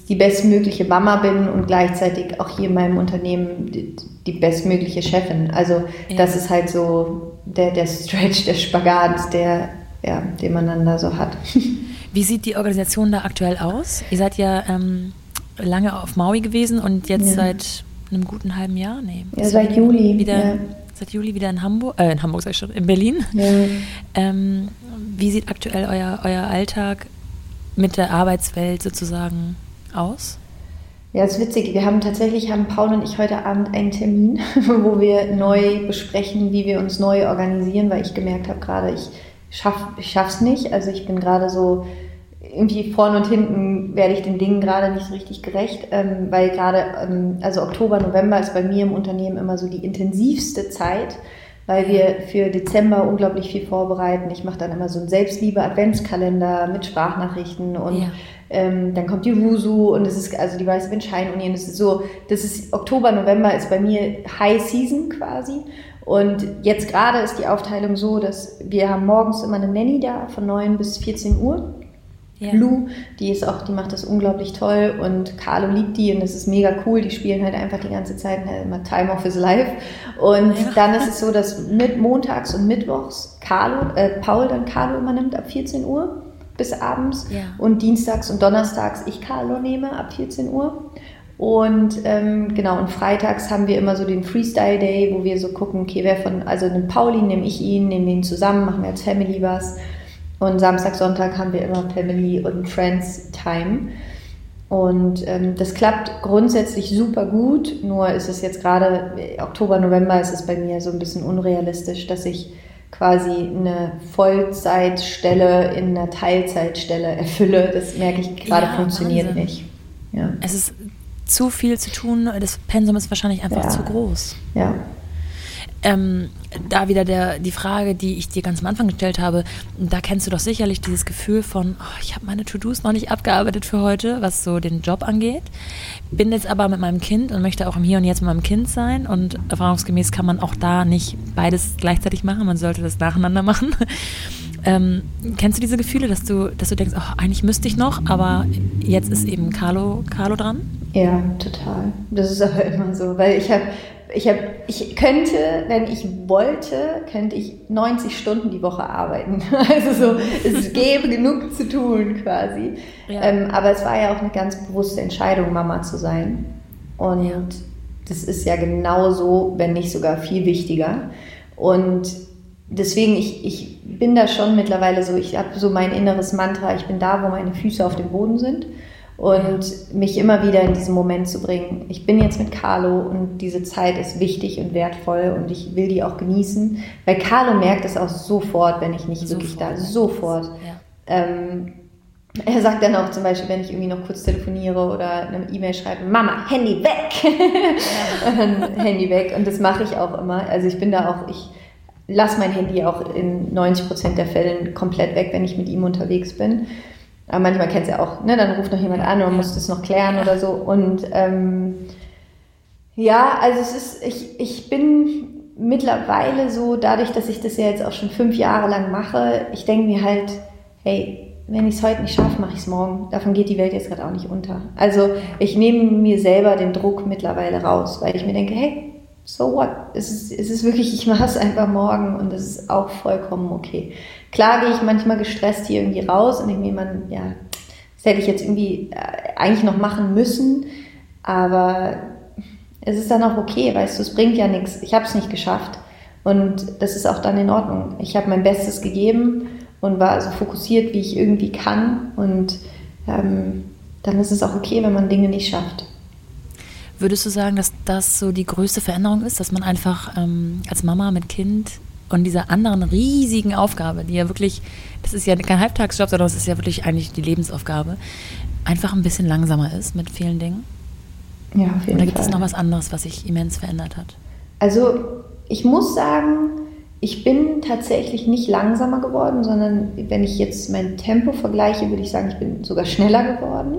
[SPEAKER 2] die bestmögliche Mama bin und gleichzeitig auch hier in meinem Unternehmen die, die bestmögliche Chefin. Also ja. das ist halt so der, der Stretch, der Spagat, der, ja, den man dann da so hat.
[SPEAKER 1] Wie sieht die Organisation da aktuell aus? Ihr seid ja ähm, lange auf Maui gewesen und jetzt ja. seit einem guten halben Jahr? Nee,
[SPEAKER 2] ja, seit Juli.
[SPEAKER 1] Wieder, ja. Seit Juli wieder in Hamburg, äh, in Hamburg sag ich schon, in Berlin. Ja. Ähm, wie sieht aktuell euer, euer Alltag mit der Arbeitswelt sozusagen aus?
[SPEAKER 2] Ja, es ist witzig. Wir haben tatsächlich, haben Paul und ich heute Abend einen Termin, wo wir neu besprechen, wie wir uns neu organisieren, weil ich gemerkt habe gerade, ich schaff, ich schaff's nicht. Also ich bin gerade so irgendwie vorne und hinten werde ich den Dingen gerade nicht so richtig gerecht, ähm, weil gerade, ähm, also Oktober, November ist bei mir im Unternehmen immer so die intensivste Zeit weil wir für Dezember unglaublich viel vorbereiten. Ich mache dann immer so einen Selbstliebe-Adventskalender mit Sprachnachrichten und ja. ähm, dann kommt die Wusu und es ist also die Weiße Wind Scheinunion. Das ist so, das ist Oktober, November ist bei mir High Season quasi. Und jetzt gerade ist die Aufteilung so, dass wir haben morgens immer eine Nanny da von 9 bis 14 Uhr. Ja. Lou, die ist auch, die macht das unglaublich toll und Carlo liebt die und das ist mega cool. Die spielen halt einfach die ganze Zeit halt immer Time of His Life. Und ja. dann ist es so, dass mit montags und mittwochs Carlo, äh, Paul dann Carlo immer nimmt ab 14 Uhr bis abends ja. und dienstags und donnerstags ich Carlo nehme ab 14 Uhr. Und ähm, genau, und freitags haben wir immer so den Freestyle Day, wo wir so gucken, okay, wer von, also den Pauli nehme ich ihn, nehmen wir ihn zusammen, machen wir als Family was. Und Samstag, Sonntag haben wir immer Family und Friends Time. Und ähm, das klappt grundsätzlich super gut, nur ist es jetzt gerade Oktober, November ist es bei mir so ein bisschen unrealistisch, dass ich quasi eine Vollzeitstelle in einer Teilzeitstelle erfülle. Das merke ich gerade ja, funktioniert Wahnsinn. nicht.
[SPEAKER 1] Ja. Es ist zu viel zu tun, das Pensum ist wahrscheinlich einfach ja. zu groß.
[SPEAKER 2] Ja.
[SPEAKER 1] Ähm, da wieder der, die Frage, die ich dir ganz am Anfang gestellt habe, da kennst du doch sicherlich dieses Gefühl von, oh, ich habe meine To-Dos noch nicht abgearbeitet für heute, was so den Job angeht. Bin jetzt aber mit meinem Kind und möchte auch im Hier und Jetzt mit meinem Kind sein und erfahrungsgemäß kann man auch da nicht beides gleichzeitig machen, man sollte das nacheinander machen. Ähm, kennst du diese Gefühle, dass du, dass du denkst, oh, eigentlich müsste ich noch, aber jetzt ist eben Carlo, Carlo dran?
[SPEAKER 2] Ja, total. Das ist aber immer so, weil ich habe ich, hab, ich könnte, wenn ich wollte, könnte ich 90 Stunden die Woche arbeiten. Also so, es gäbe genug zu tun quasi. Ja. Ähm, aber es war ja auch eine ganz bewusste Entscheidung, Mama zu sein. Und ja. das ist ja genauso, wenn nicht sogar viel wichtiger. Und deswegen, ich, ich bin da schon mittlerweile so, ich habe so mein inneres Mantra, ich bin da, wo meine Füße auf dem Boden sind und mich immer wieder in diesen Moment zu bringen. Ich bin jetzt mit Carlo und diese Zeit ist wichtig und wertvoll und ich will die auch genießen, weil Carlo merkt es auch sofort, wenn ich nicht sofort. wirklich da, sofort. Ja. Ähm, er sagt dann auch zum Beispiel, wenn ich irgendwie noch kurz telefoniere oder eine E-Mail schreibe, Mama, Handy weg! Ja. Handy weg. Und das mache ich auch immer. Also ich bin da auch, ich lasse mein Handy auch in 90 Prozent der Fällen komplett weg, wenn ich mit ihm unterwegs bin. Aber manchmal kennt es ja auch, ne? dann ruft noch jemand an und muss das noch klären oder so. Und ähm, ja, also es ist, ich, ich bin mittlerweile so, dadurch, dass ich das ja jetzt auch schon fünf Jahre lang mache, ich denke mir halt, hey, wenn ich es heute nicht schaffe, mache ich es morgen. Davon geht die Welt jetzt gerade auch nicht unter. Also ich nehme mir selber den Druck mittlerweile raus, weil ich mir denke, hey, so what? Es ist, es ist wirklich, ich mache es einfach morgen und das ist auch vollkommen okay. Klar gehe ich manchmal gestresst hier irgendwie raus und denke mir, man, ja, das hätte ich jetzt irgendwie äh, eigentlich noch machen müssen, aber es ist dann auch okay, weißt du, es bringt ja nichts. Ich habe es nicht geschafft und das ist auch dann in Ordnung. Ich habe mein Bestes gegeben und war so fokussiert, wie ich irgendwie kann und ähm, dann ist es auch okay, wenn man Dinge nicht schafft.
[SPEAKER 1] Würdest du sagen, dass das so die größte Veränderung ist, dass man einfach ähm, als Mama mit Kind und dieser anderen riesigen Aufgabe, die ja wirklich, das ist ja kein Halbtagsjob, sondern es ist ja wirklich eigentlich die Lebensaufgabe, einfach ein bisschen langsamer ist mit vielen Dingen? Ja, auf jeden Oder gibt Fall. es noch was anderes, was sich immens verändert hat?
[SPEAKER 2] Also ich muss sagen, ich bin tatsächlich nicht langsamer geworden, sondern wenn ich jetzt mein Tempo vergleiche, würde ich sagen, ich bin sogar schneller geworden.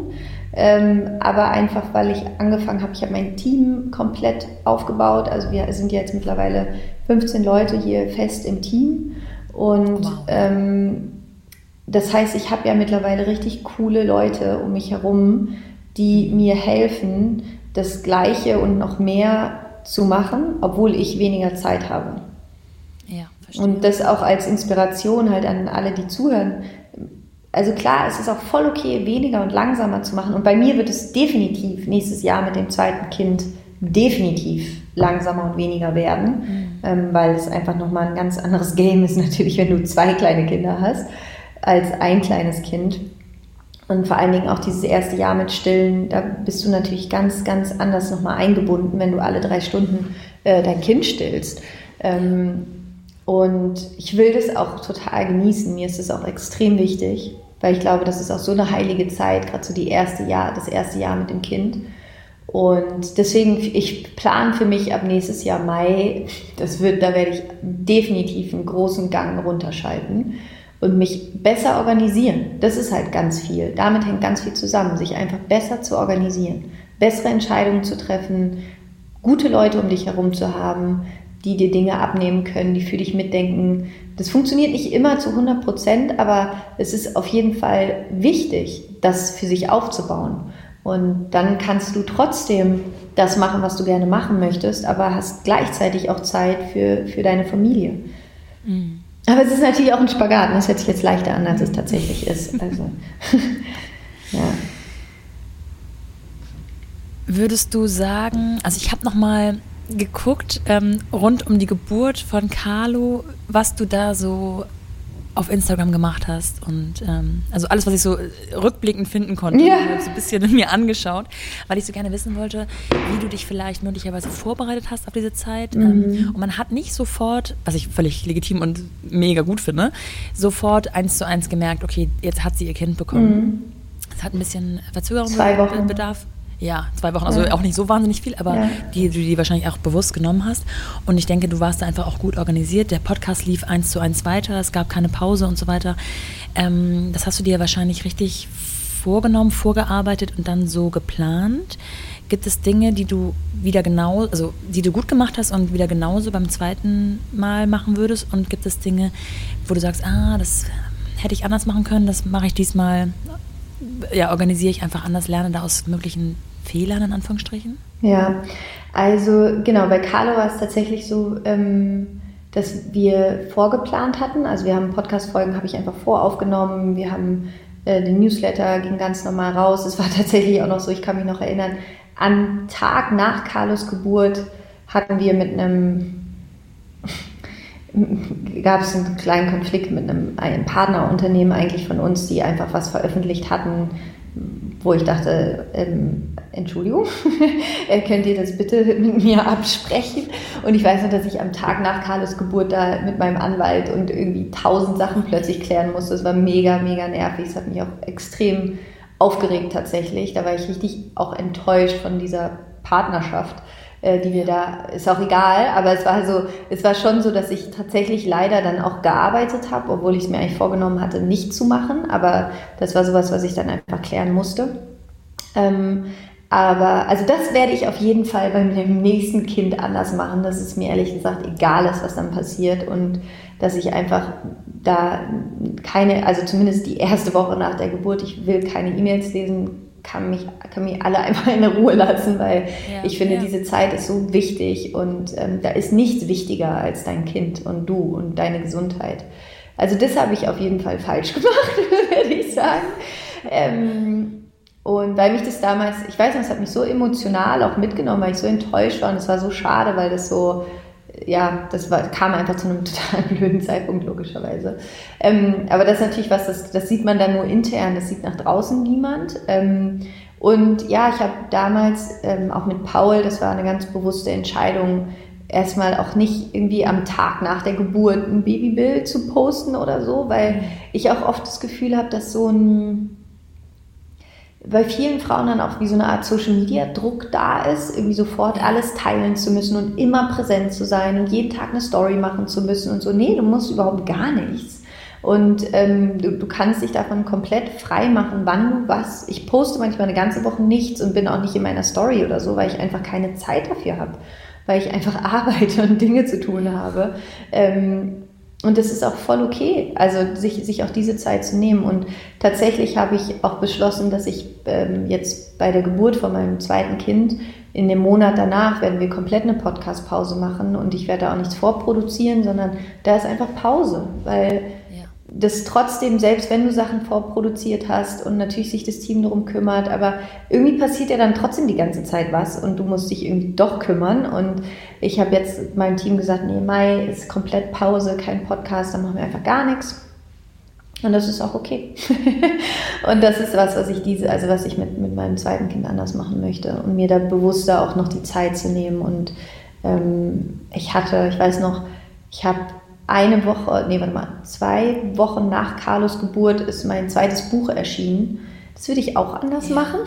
[SPEAKER 2] Ähm, aber einfach, weil ich angefangen habe, ich habe mein Team komplett aufgebaut. Also wir sind jetzt mittlerweile 15 Leute hier fest im Team. Und wow. ähm, das heißt, ich habe ja mittlerweile richtig coole Leute um mich herum, die mir helfen, das Gleiche und noch mehr zu machen, obwohl ich weniger Zeit habe. Ja, verstehe. Und das auch als Inspiration halt an alle, die zuhören also klar, es ist auch voll okay, weniger und langsamer zu machen. Und bei mir wird es definitiv nächstes Jahr mit dem zweiten Kind definitiv langsamer und weniger werden, mhm. ähm, weil es einfach nochmal ein ganz anderes Game ist natürlich, wenn du zwei kleine Kinder hast, als ein kleines Kind. Und vor allen Dingen auch dieses erste Jahr mit Stillen, da bist du natürlich ganz, ganz anders nochmal eingebunden, wenn du alle drei Stunden äh, dein Kind stillst. Ähm, und ich will das auch total genießen. Mir ist es auch extrem wichtig, weil ich glaube, das ist auch so eine heilige Zeit, gerade so die erste Jahr, das erste Jahr mit dem Kind. Und deswegen, ich plane für mich ab nächstes Jahr Mai, das wird, da werde ich definitiv einen großen Gang runterschalten und mich besser organisieren. Das ist halt ganz viel. Damit hängt ganz viel zusammen, sich einfach besser zu organisieren, bessere Entscheidungen zu treffen, gute Leute um dich herum zu haben, die dir Dinge abnehmen können, die für dich mitdenken. Das funktioniert nicht immer zu 100 Prozent, aber es ist auf jeden Fall wichtig, das für sich aufzubauen. Und dann kannst du trotzdem das machen, was du gerne machen möchtest, aber hast gleichzeitig auch Zeit für, für deine Familie. Mhm. Aber es ist natürlich auch ein Spagat. Das hört sich jetzt leichter an, als es tatsächlich ist. Also, ja.
[SPEAKER 1] Würdest du sagen, also ich habe noch mal geguckt, ähm, rund um die Geburt von Carlo, was du da so auf Instagram gemacht hast und ähm, also alles, was ich so rückblickend finden konnte, ja. so ein bisschen mir angeschaut, weil ich so gerne wissen wollte, wie du dich vielleicht möglicherweise vorbereitet hast auf diese Zeit. Mhm. Ähm, und man hat nicht sofort, was ich völlig legitim und mega gut finde, sofort eins zu eins gemerkt, okay, jetzt hat sie ihr Kind bekommen. Mhm. Es hat ein bisschen Verzögerung
[SPEAKER 2] Zwei Wochen.
[SPEAKER 1] Bedarf. Ja, zwei Wochen, also ja. auch nicht so wahnsinnig viel, aber ja. die du die wahrscheinlich auch bewusst genommen hast. Und ich denke, du warst da einfach auch gut organisiert. Der Podcast lief eins zu eins weiter, es gab keine Pause und so weiter. Ähm, das hast du dir wahrscheinlich richtig vorgenommen, vorgearbeitet und dann so geplant. Gibt es Dinge, die du wieder genau, also die du gut gemacht hast und wieder genauso beim zweiten Mal machen würdest? Und gibt es Dinge, wo du sagst, ah, das hätte ich anders machen können, das mache ich diesmal, ja, organisiere ich einfach anders, lerne da aus möglichen Fehlern in Anführungsstrichen?
[SPEAKER 2] Ja, also genau, bei Carlo war es tatsächlich so, ähm, dass wir vorgeplant hatten. Also wir haben Podcast-Folgen, habe ich einfach voraufgenommen. Wir haben äh, den Newsletter ging ganz normal raus. Es war tatsächlich auch noch so, ich kann mich noch erinnern, am Tag nach Carlos Geburt hatten wir mit einem gab es einen kleinen Konflikt mit einem, einem Partnerunternehmen eigentlich von uns, die einfach was veröffentlicht hatten, wo ich dachte, ähm, Entschuldigung, könnt ihr das bitte mit mir absprechen? Und ich weiß noch, dass ich am Tag nach Carlos Geburt da mit meinem Anwalt und irgendwie tausend Sachen plötzlich klären musste. Es war mega, mega nervig. Es hat mich auch extrem aufgeregt tatsächlich. Da war ich richtig auch enttäuscht von dieser Partnerschaft äh, die wir da, ist auch egal, aber es war so, es war schon so, dass ich tatsächlich leider dann auch gearbeitet habe, obwohl ich es mir eigentlich vorgenommen hatte, nicht zu machen, aber das war sowas, was ich dann einfach klären musste. Ähm, aber also das werde ich auf jeden Fall bei dem nächsten Kind anders machen, dass es mir ehrlich gesagt egal ist, was dann passiert und dass ich einfach da keine, also zumindest die erste Woche nach der Geburt, ich will keine E-Mails lesen, kann mich, kann mich alle einfach in Ruhe lassen, weil ja, ich finde, ja. diese Zeit ist so wichtig und ähm, da ist nichts wichtiger als dein Kind und du und deine Gesundheit. Also das habe ich auf jeden Fall falsch gemacht, würde ich sagen. Ähm, und weil mich das damals, ich weiß nicht, es hat mich so emotional auch mitgenommen, weil ich so enttäuscht war und es war so schade, weil das so ja, das war, kam einfach zu einem total blöden Zeitpunkt, logischerweise. Ähm, aber das ist natürlich was, das, das sieht man dann nur intern, das sieht nach draußen niemand. Ähm, und ja, ich habe damals ähm, auch mit Paul, das war eine ganz bewusste Entscheidung, erstmal auch nicht irgendwie am Tag nach der Geburt ein Babybild zu posten oder so, weil ich auch oft das Gefühl habe, dass so ein bei vielen Frauen dann auch wie so eine Art Social Media Druck da ist, irgendwie sofort alles teilen zu müssen und immer präsent zu sein und jeden Tag eine Story machen zu müssen und so. Nee, du musst überhaupt gar nichts. Und ähm, du, du kannst dich davon komplett frei machen, wann du was. Ich poste manchmal eine ganze Woche nichts und bin auch nicht in meiner Story oder so, weil ich einfach keine Zeit dafür habe, weil ich einfach arbeite und Dinge zu tun habe. Ähm, und das ist auch voll okay, also sich, sich auch diese Zeit zu nehmen. Und tatsächlich habe ich auch beschlossen, dass ich ähm, jetzt bei der Geburt von meinem zweiten Kind in dem Monat danach werden wir komplett eine Podcast-Pause machen und ich werde da auch nichts vorproduzieren, sondern da ist einfach Pause, weil das trotzdem, selbst wenn du Sachen vorproduziert hast und natürlich sich das Team darum kümmert, aber irgendwie passiert ja dann trotzdem die ganze Zeit was und du musst dich irgendwie doch kümmern. Und ich habe jetzt meinem Team gesagt, nee, Mai ist komplett Pause, kein Podcast, dann machen wir einfach gar nichts. Und das ist auch okay. und das ist was, was ich diese, also was ich mit, mit meinem zweiten Kind anders machen möchte und mir da bewusster auch noch die Zeit zu nehmen. Und ähm, ich hatte, ich weiß noch, ich habe eine Woche, nee, warte mal, zwei Wochen nach Carlos Geburt ist mein zweites Buch erschienen. Das würde ich auch anders ja. machen.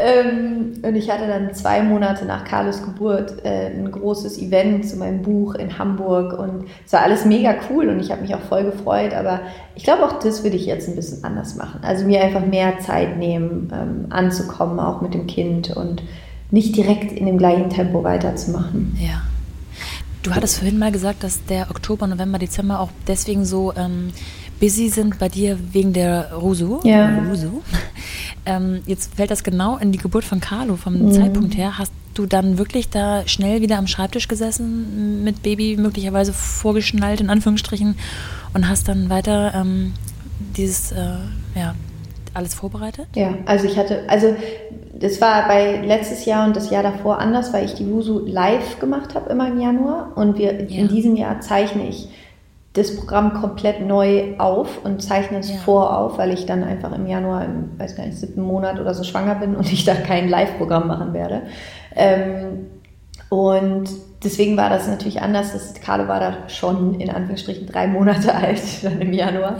[SPEAKER 2] ähm, und ich hatte dann zwei Monate nach Carlos Geburt äh, ein großes Event zu meinem Buch in Hamburg und es war alles mega cool und ich habe mich auch voll gefreut. Aber ich glaube, auch das würde ich jetzt ein bisschen anders machen. Also mir einfach mehr Zeit nehmen, ähm, anzukommen, auch mit dem Kind und nicht direkt in dem gleichen Tempo weiterzumachen.
[SPEAKER 1] Ja. Du hattest vorhin mal gesagt, dass der Oktober, November, Dezember auch deswegen so ähm, busy sind bei dir wegen der Rusu.
[SPEAKER 2] Ja.
[SPEAKER 1] Rusu. Ähm, jetzt fällt das genau in die Geburt von Carlo vom mhm. Zeitpunkt her. Hast du dann wirklich da schnell wieder am Schreibtisch gesessen mit Baby möglicherweise vorgeschnallt in Anführungsstrichen und hast dann weiter ähm, dieses äh, ja, alles vorbereitet?
[SPEAKER 2] Ja, also ich hatte, also das war bei letztes Jahr und das Jahr davor anders, weil ich die Wusu live gemacht habe immer im Januar und wir ja. in diesem Jahr zeichne ich das Programm komplett neu auf und zeichne es ja. vor weil ich dann einfach im Januar, im weiß gar nicht, siebten Monat oder so schwanger bin und ich da kein Live-Programm machen werde. Ähm, Und deswegen war das natürlich anders. Das, Carlo war da schon in Anführungsstrichen drei Monate alt, dann im Januar.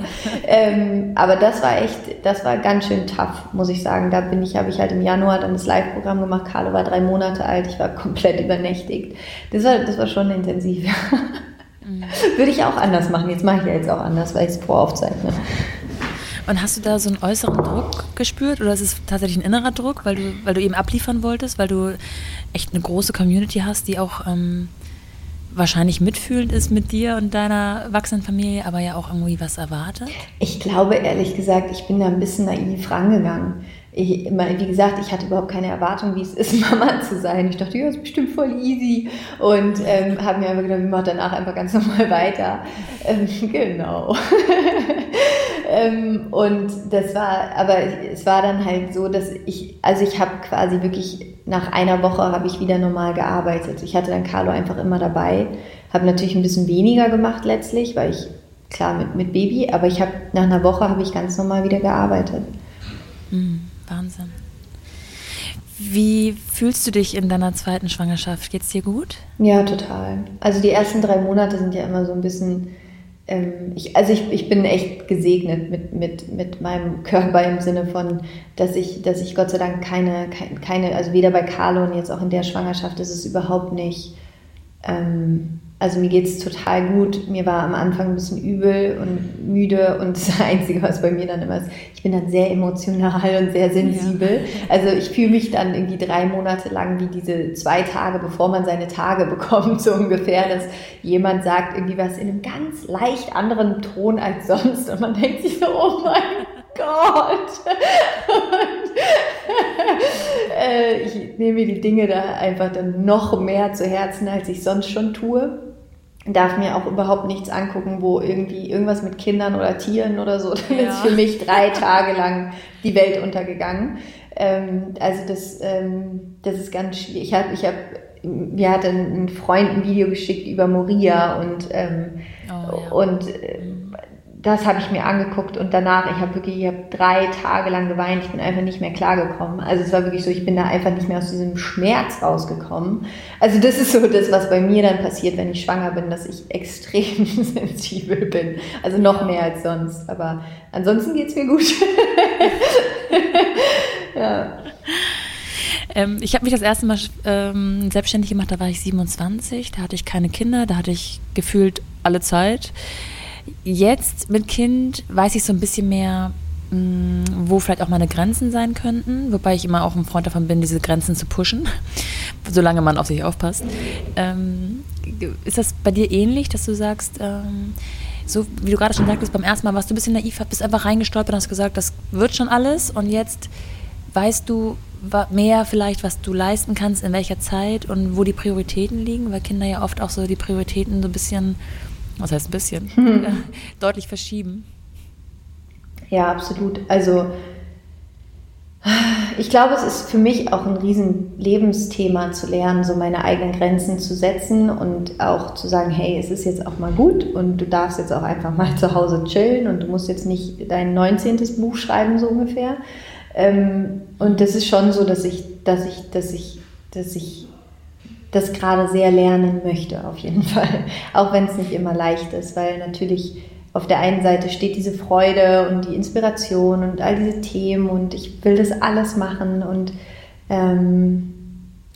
[SPEAKER 2] ähm, aber das war echt, das war ganz schön tough, muss ich sagen. Da bin ich, habe ich halt im Januar dann das Live-Programm gemacht. Carlo war drei Monate alt, ich war komplett übernächtigt. Das war, das war schon intensiv. mhm. Würde ich auch anders machen. Jetzt mache ich ja jetzt auch anders, weil ich es voraufzeichne.
[SPEAKER 1] Und hast du da so einen äußeren Druck gespürt oder ist es tatsächlich ein innerer Druck, weil du, weil du eben abliefern wolltest, weil du echt eine große Community hast, die auch ähm, wahrscheinlich mitfühlend ist mit dir und deiner wachsenden Familie, aber ja auch irgendwie was erwartet?
[SPEAKER 2] Ich glaube ehrlich gesagt, ich bin da ein bisschen naiv rangegangen. Ich, wie gesagt, ich hatte überhaupt keine Erwartung, wie es ist, Mama zu sein. Ich dachte, ja, ist bestimmt voll easy. Und ähm, habe mir einfach gedacht, ich mache danach einfach ganz normal weiter. Ähm, genau. ähm, und das war, aber es war dann halt so, dass ich, also ich habe quasi wirklich nach einer Woche habe ich wieder normal gearbeitet. Ich hatte dann Carlo einfach immer dabei, habe natürlich ein bisschen weniger gemacht letztlich, weil ich klar mit, mit Baby, aber ich habe nach einer Woche habe ich ganz normal wieder gearbeitet.
[SPEAKER 1] Mhm, Wahnsinn. Wie fühlst du dich in deiner zweiten Schwangerschaft? Geht's dir gut?
[SPEAKER 2] Ja, total. Also die ersten drei Monate sind ja immer so ein bisschen ähm, ich, also ich, ich bin echt gesegnet mit, mit, mit meinem Körper im Sinne von, dass ich, dass ich Gott sei Dank keine, keine, also weder bei Carlo und jetzt auch in der Schwangerschaft ist es überhaupt nicht ähm, also mir geht es total gut. Mir war am Anfang ein bisschen übel und müde und das Einzige, was bei mir dann immer ist, ich bin dann sehr emotional und sehr sensibel. Ja. Also ich fühle mich dann irgendwie drei Monate lang wie diese zwei Tage, bevor man seine Tage bekommt, so ungefähr, dass jemand sagt irgendwie was in einem ganz leicht anderen Ton als sonst und man denkt sich so, oh mein Gott. Und, äh, ich nehme mir die Dinge da einfach dann noch mehr zu Herzen, als ich sonst schon tue darf mir auch überhaupt nichts angucken, wo irgendwie irgendwas mit Kindern oder Tieren oder so, dann ja. ist für mich drei Tage lang die Welt untergegangen. Ähm, also das, ähm, das ist ganz schwierig. Ich habe, ich hab, mir hat ein Freund ein Video geschickt über Moria und, ähm, oh, ja. und äh, das habe ich mir angeguckt und danach, ich habe wirklich, ich habe drei Tage lang geweint, ich bin einfach nicht mehr klargekommen. Also es war wirklich so, ich bin da einfach nicht mehr aus diesem Schmerz rausgekommen. Also das ist so das, was bei mir dann passiert, wenn ich schwanger bin, dass ich extrem sensibel bin. Also noch mehr als sonst. Aber ansonsten geht es mir gut.
[SPEAKER 1] ja. Ähm, ich habe mich das erste Mal ähm, selbstständig gemacht, da war ich 27, da hatte ich keine Kinder, da hatte ich gefühlt alle Zeit. Jetzt mit Kind weiß ich so ein bisschen mehr, mm, wo vielleicht auch meine Grenzen sein könnten, wobei ich immer auch ein Freund davon bin, diese Grenzen zu pushen, solange man auf sich aufpasst. Ähm, ist das bei dir ähnlich, dass du sagst, ähm, so wie du gerade schon sagtest, beim ersten Mal warst du ein bisschen naiv, bist einfach reingestolpert und hast gesagt, das wird schon alles und jetzt weißt du mehr vielleicht, was du leisten kannst, in welcher Zeit und wo die Prioritäten liegen, weil Kinder ja oft auch so die Prioritäten so ein bisschen was heißt ein bisschen, hm. deutlich verschieben.
[SPEAKER 2] Ja, absolut. Also ich glaube, es ist für mich auch ein riesen Lebensthema zu lernen, so meine eigenen Grenzen zu setzen und auch zu sagen, hey, es ist jetzt auch mal gut und du darfst jetzt auch einfach mal zu Hause chillen und du musst jetzt nicht dein 19. Buch schreiben, so ungefähr. Ähm, und das ist schon so, dass ich, dass ich, dass ich, dass ich das gerade sehr lernen möchte, auf jeden Fall. Auch wenn es nicht immer leicht ist, weil natürlich auf der einen Seite steht diese Freude und die Inspiration und all diese Themen und ich will das alles machen und ähm,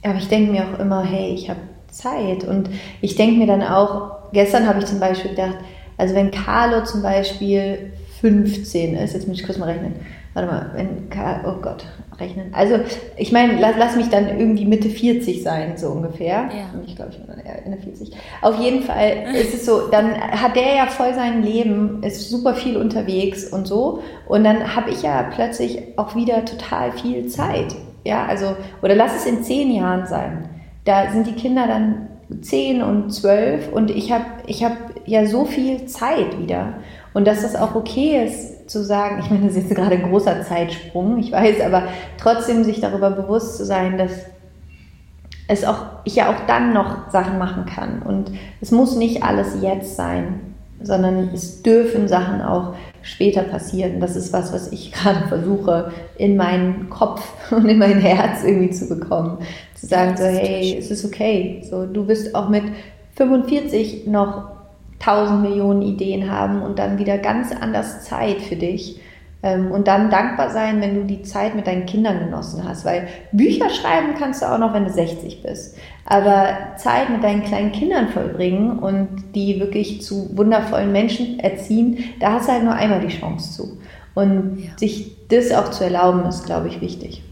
[SPEAKER 2] aber ich denke mir auch immer, hey, ich habe Zeit und ich denke mir dann auch, gestern habe ich zum Beispiel gedacht, also wenn Carlo zum Beispiel 15 ist, jetzt muss ich kurz mal rechnen, warte mal, wenn oh Gott, rechnen. Also ich meine, lass, lass, mich dann irgendwie Mitte 40 sein, so ungefähr. Ja. Ich glaube, ich bin dann eher Ende 40. Auf jeden Fall ist es so, dann hat der ja voll sein Leben, ist super viel unterwegs und so. Und dann habe ich ja plötzlich auch wieder total viel Zeit. Ja, also, oder lass es in zehn Jahren sein. Da sind die Kinder dann zehn und zwölf und ich habe ich hab ja so viel Zeit wieder. Und dass das auch okay ist, zu sagen, ich meine, das ist jetzt gerade ein großer Zeitsprung, ich weiß, aber trotzdem sich darüber bewusst zu sein, dass es auch, ich ja auch dann noch Sachen machen kann. Und es muss nicht alles jetzt sein. sondern es dürfen Sachen auch später passieren. Das ist was, was ich gerade versuche, in meinen Kopf und in mein Herz irgendwie zu bekommen. Zu sagen so, hey, es ist okay. So, du bist auch mit 45 noch tausend Millionen Ideen haben und dann wieder ganz anders Zeit für dich. Ähm, und dann dankbar sein, wenn du die Zeit mit deinen Kindern genossen hast. Weil Bücher schreiben kannst du auch noch, wenn du 60 bist. Aber Zeit mit deinen kleinen Kindern vollbringen und die wirklich zu wundervollen Menschen erziehen, da hast du halt nur einmal die Chance zu. Und ja. sich das auch zu erlauben, ist, glaube ich, wichtig.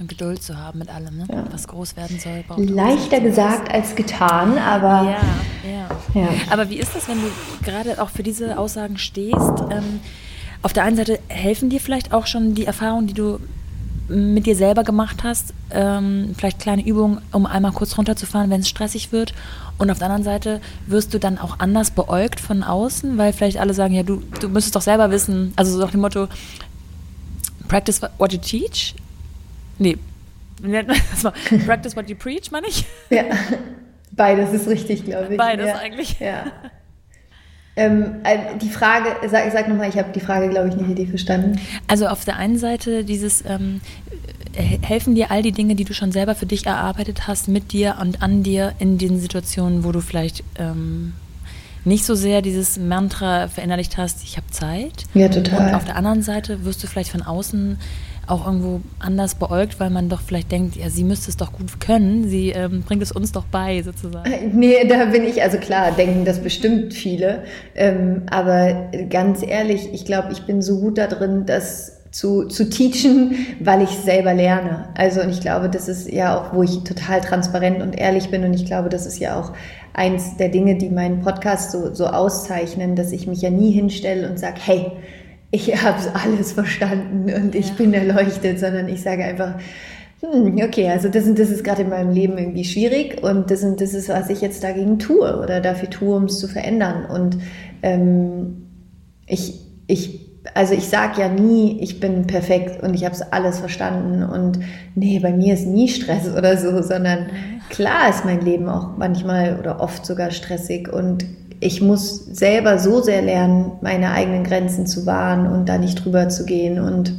[SPEAKER 1] Und Geduld zu haben mit allem, ne? Ja. was groß werden soll.
[SPEAKER 2] Leichter gesagt als getan, aber.
[SPEAKER 1] Ja, ja, ja. Aber wie ist das, wenn du gerade auch für diese Aussagen stehst? Ähm, auf der einen Seite helfen dir vielleicht auch schon die Erfahrungen, die du mit dir selber gemacht hast, ähm, vielleicht kleine Übungen, um einmal kurz runterzufahren, wenn es stressig wird. Und auf der anderen Seite wirst du dann auch anders beäugt von außen, weil vielleicht alle sagen, ja, du, du müsstest doch selber wissen, also so nach dem Motto, practice what you teach. Nee, das war practice what you preach, meine ich.
[SPEAKER 2] Ja, beides ist richtig, glaube ich.
[SPEAKER 1] Beides
[SPEAKER 2] ja.
[SPEAKER 1] eigentlich.
[SPEAKER 2] Ja. Ähm, äh, die Frage, sag, sag nochmal, ich habe die Frage, glaube ich, nicht richtig verstanden.
[SPEAKER 1] Also auf der einen Seite dieses, ähm, helfen dir all die Dinge, die du schon selber für dich erarbeitet hast, mit dir und an dir in den Situationen, wo du vielleicht ähm, nicht so sehr dieses Mantra verinnerlicht hast, ich habe Zeit.
[SPEAKER 2] Ja, total.
[SPEAKER 1] Und auf der anderen Seite wirst du vielleicht von außen auch irgendwo anders beäugt, weil man doch vielleicht denkt, ja, sie müsste es doch gut können, sie ähm, bringt es uns doch bei, sozusagen. Äh,
[SPEAKER 2] nee, da bin ich, also klar, denken das bestimmt viele. Ähm, aber ganz ehrlich, ich glaube, ich bin so gut da drin, das zu, zu teachen, weil ich selber lerne. Also, und ich glaube, das ist ja auch, wo ich total transparent und ehrlich bin. Und ich glaube, das ist ja auch eins der Dinge, die meinen Podcast so, so auszeichnen, dass ich mich ja nie hinstelle und sage, hey, ich habe alles verstanden und ich bin erleuchtet, sondern ich sage einfach, hm, okay, also das, und das ist gerade in meinem Leben irgendwie schwierig und das, und das ist, was ich jetzt dagegen tue oder dafür tue, um es zu verändern. Und ähm, ich, ich, also ich sage ja nie, ich bin perfekt und ich habe es alles verstanden und nee, bei mir ist nie Stress oder so, sondern klar ist mein Leben auch manchmal oder oft sogar stressig und ich muss selber so sehr lernen, meine eigenen Grenzen zu wahren und da nicht drüber zu gehen. Und